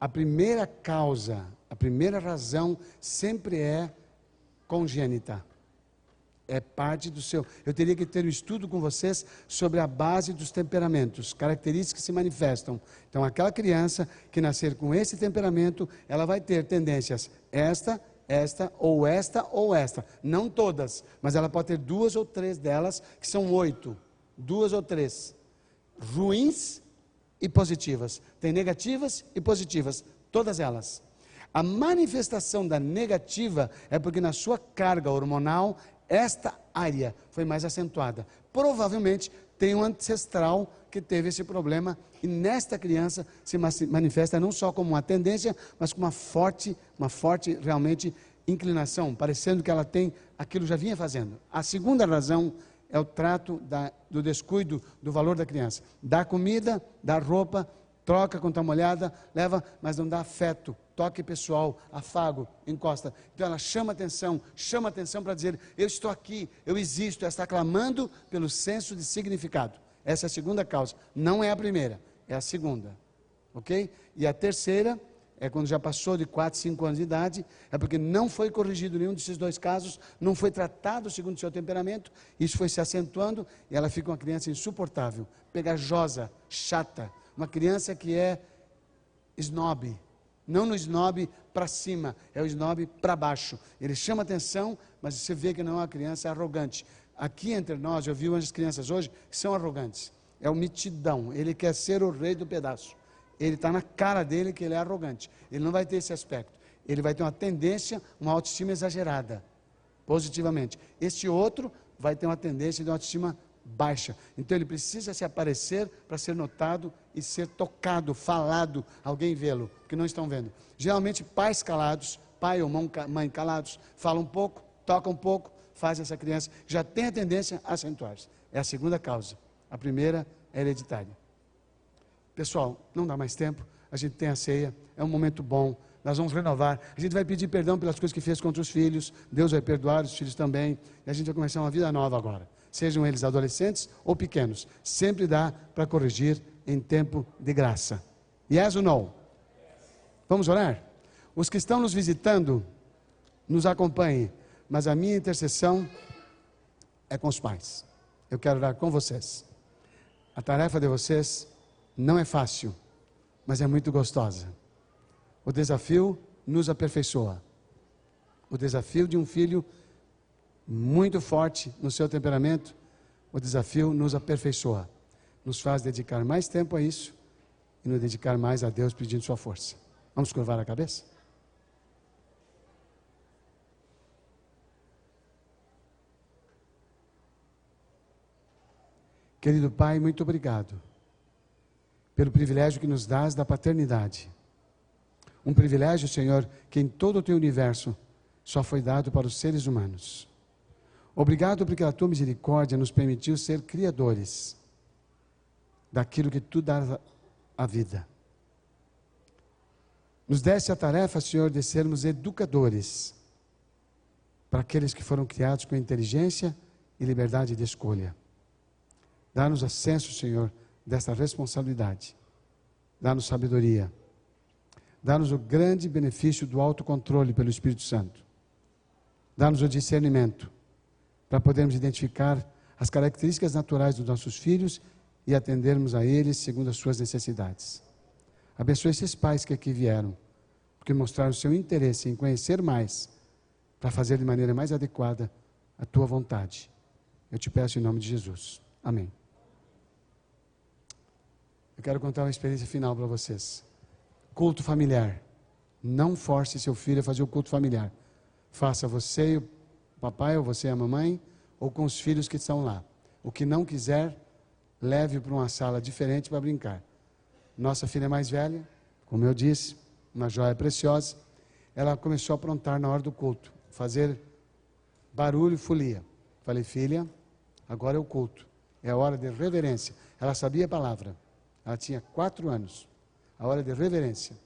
A primeira causa, a primeira razão sempre é congênita é parte do seu. Eu teria que ter um estudo com vocês sobre a base dos temperamentos, características que se manifestam. Então, aquela criança que nascer com esse temperamento, ela vai ter tendências esta, esta, ou esta, ou esta. Não todas, mas ela pode ter duas ou três delas, que são oito. Duas ou três. Ruins e positivas. Tem negativas e positivas, todas elas. A manifestação da negativa é porque na sua carga hormonal esta área foi mais acentuada. Provavelmente tem um ancestral que teve esse problema e nesta criança se manifesta não só como uma tendência, mas com uma forte, uma forte realmente inclinação, parecendo que ela tem aquilo já vinha fazendo. A segunda razão é o trato da, do descuido do valor da criança. Dá comida, dá roupa, troca quando está molhada, leva, mas não dá afeto, toque pessoal, afago, encosta. Então ela chama atenção, chama atenção para dizer: Eu estou aqui, eu existo. Ela está clamando pelo senso de significado. Essa é a segunda causa. Não é a primeira, é a segunda. Ok? E a terceira é quando já passou de 4, 5 anos de idade, é porque não foi corrigido nenhum desses dois casos, não foi tratado segundo o seu temperamento, isso foi se acentuando e ela fica uma criança insuportável, pegajosa, chata, uma criança que é snob, não no snob para cima, é o snob para baixo. Ele chama atenção, mas você vê que não é uma criança arrogante. Aqui entre nós, eu vi umas crianças hoje que são arrogantes. É o mitidão, ele quer ser o rei do pedaço. Ele está na cara dele que ele é arrogante. Ele não vai ter esse aspecto. Ele vai ter uma tendência, uma autoestima exagerada, positivamente. Este outro vai ter uma tendência de uma autoestima baixa. Então ele precisa se aparecer para ser notado e ser tocado, falado, alguém vê-lo, que não estão vendo. Geralmente pais calados, pai ou mãe calados, falam um pouco, tocam um pouco, faz essa criança, já tem a tendência a acentuar-se. É a segunda causa. A primeira é hereditária. Pessoal, não dá mais tempo, a gente tem a ceia, é um momento bom, nós vamos renovar. A gente vai pedir perdão pelas coisas que fez contra os filhos, Deus vai perdoar os filhos também, e a gente vai começar uma vida nova agora sejam eles adolescentes ou pequenos. Sempre dá para corrigir em tempo de graça. Yes ou não? Vamos orar? Os que estão nos visitando, nos acompanhem, mas a minha intercessão é com os pais. Eu quero orar com vocês. A tarefa de vocês não é fácil, mas é muito gostosa. O desafio nos aperfeiçoa. O desafio de um filho muito forte no seu temperamento, o desafio nos aperfeiçoa, nos faz dedicar mais tempo a isso e nos dedicar mais a Deus pedindo sua força. Vamos curvar a cabeça? Querido Pai, muito obrigado pelo privilégio que nos dás da paternidade. Um privilégio, Senhor, que em todo o teu universo só foi dado para os seres humanos. Obrigado porque a tua misericórdia nos permitiu ser criadores daquilo que tu dá a vida. Nos deste a tarefa, Senhor, de sermos educadores para aqueles que foram criados com inteligência e liberdade de escolha. Dá-nos ascenso, Senhor, desta responsabilidade. Dá-nos sabedoria. Dá-nos o grande benefício do autocontrole pelo Espírito Santo. Dá-nos o discernimento para podermos identificar as características naturais dos nossos filhos e atendermos a eles segundo as suas necessidades. Abençoe esses pais que aqui vieram, porque mostraram seu interesse em conhecer mais, para fazer de maneira mais adequada a tua vontade. Eu te peço em nome de Jesus. Amém. Eu quero contar uma experiência final para vocês. culto familiar. Não force seu filho a fazer o culto familiar. Faça você e o papai, ou você e a mamãe, ou com os filhos que estão lá. O que não quiser, leve para uma sala diferente para brincar. Nossa filha mais velha, como eu disse, uma joia preciosa, ela começou a aprontar na hora do culto, fazer barulho e folia. Falei, filha, agora é o culto, é a hora de reverência. Ela sabia a palavra, ela tinha quatro anos, a hora de reverência.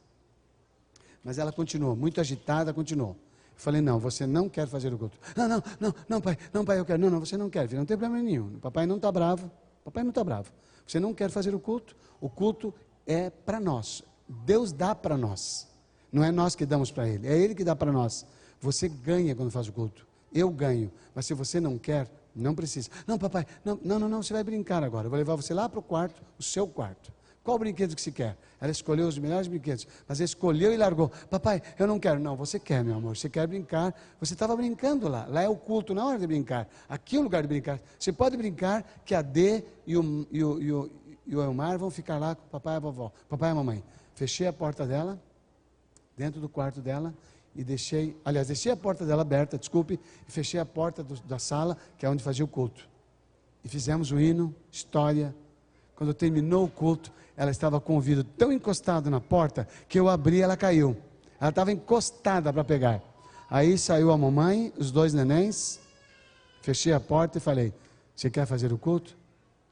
Mas ela continuou, muito agitada, continuou. Falei, não, você não quer fazer o culto. Não, não, não, não, pai, não, pai, eu quero. Não, não, você não quer, filho, não tem problema nenhum. O papai não está bravo, papai não está bravo. Você não quer fazer o culto, o culto é para nós. Deus dá para nós. Não é nós que damos para Ele, é Ele que dá para nós. Você ganha quando faz o culto. Eu ganho. Mas se você não quer, não precisa. Não, papai, não, não, não, não você vai brincar agora. Eu vou levar você lá para o quarto, o seu quarto. Qual brinquedo que se quer? Ela escolheu os melhores brinquedos, mas escolheu e largou. Papai, eu não quero. Não, você quer, meu amor. Você quer brincar. Você estava brincando lá. Lá é o culto, na hora de brincar. Aqui é o lugar de brincar. Você pode brincar que a D e o, e o, e o, e o Elmar vão ficar lá com o papai e a vovó. Papai e a mamãe. Fechei a porta dela, dentro do quarto dela, e deixei, aliás, deixei a porta dela aberta, desculpe, e fechei a porta do, da sala, que é onde fazia o culto. E fizemos o hino, história. Quando terminou o culto, ela estava com o vidro tão encostado na porta que eu abri e ela caiu. Ela estava encostada para pegar. Aí saiu a mamãe, os dois nenéns, fechei a porta e falei: Você quer fazer o culto?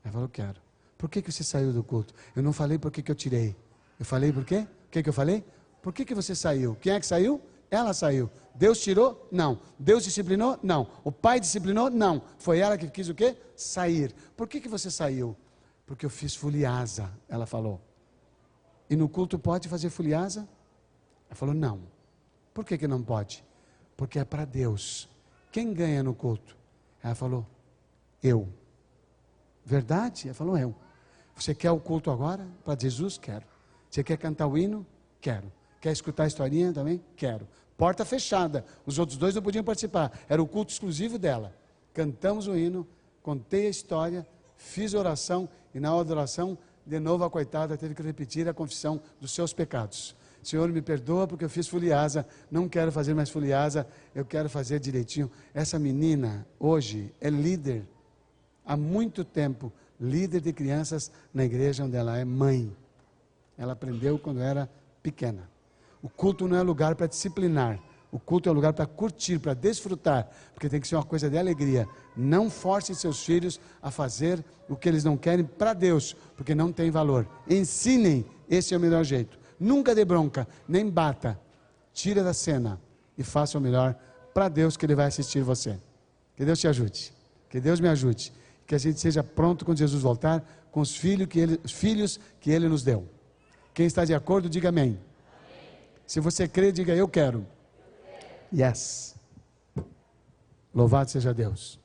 Ela falou: Quero. Por que, que você saiu do culto? Eu não falei por que, que eu tirei. Eu falei por quê? O que, que eu falei? Por que, que você saiu? Quem é que saiu? Ela saiu. Deus tirou? Não. Deus disciplinou? Não. O pai disciplinou? Não. Foi ela que quis o quê? Sair. Por que, que você saiu? Porque eu fiz fuliasa, ela falou. E no culto pode fazer fuliasa? Ela falou, não. Por que, que não pode? Porque é para Deus. Quem ganha no culto? Ela falou, eu. Verdade? Ela falou, eu. Você quer o culto agora? Para Jesus? Quero. Você quer cantar o hino? Quero. Quer escutar a historinha também? Quero. Porta fechada. Os outros dois não podiam participar. Era o culto exclusivo dela. Cantamos o hino, contei a história, fiz oração e na hora da oração, de novo a coitada teve que repetir a confissão dos seus pecados. Senhor, me perdoa porque eu fiz fuliasa, não quero fazer mais fuliasa, eu quero fazer direitinho. Essa menina, hoje, é líder, há muito tempo, líder de crianças na igreja onde ela é mãe. Ela aprendeu quando era pequena. O culto não é lugar para disciplinar, o culto é um lugar para curtir, para desfrutar, porque tem que ser uma coisa de alegria. Não force seus filhos a fazer o que eles não querem para Deus, porque não tem valor. Ensinem, esse é o melhor jeito. Nunca dê bronca, nem bata. Tira da cena e faça o melhor para Deus que Ele vai assistir você. Que Deus te ajude. Que Deus me ajude. Que a gente seja pronto quando Jesus voltar com os filhos que Ele, os filhos que ele nos deu. Quem está de acordo, diga amém. amém. Se você crê, diga eu quero. Yes. Louvado seja Deus.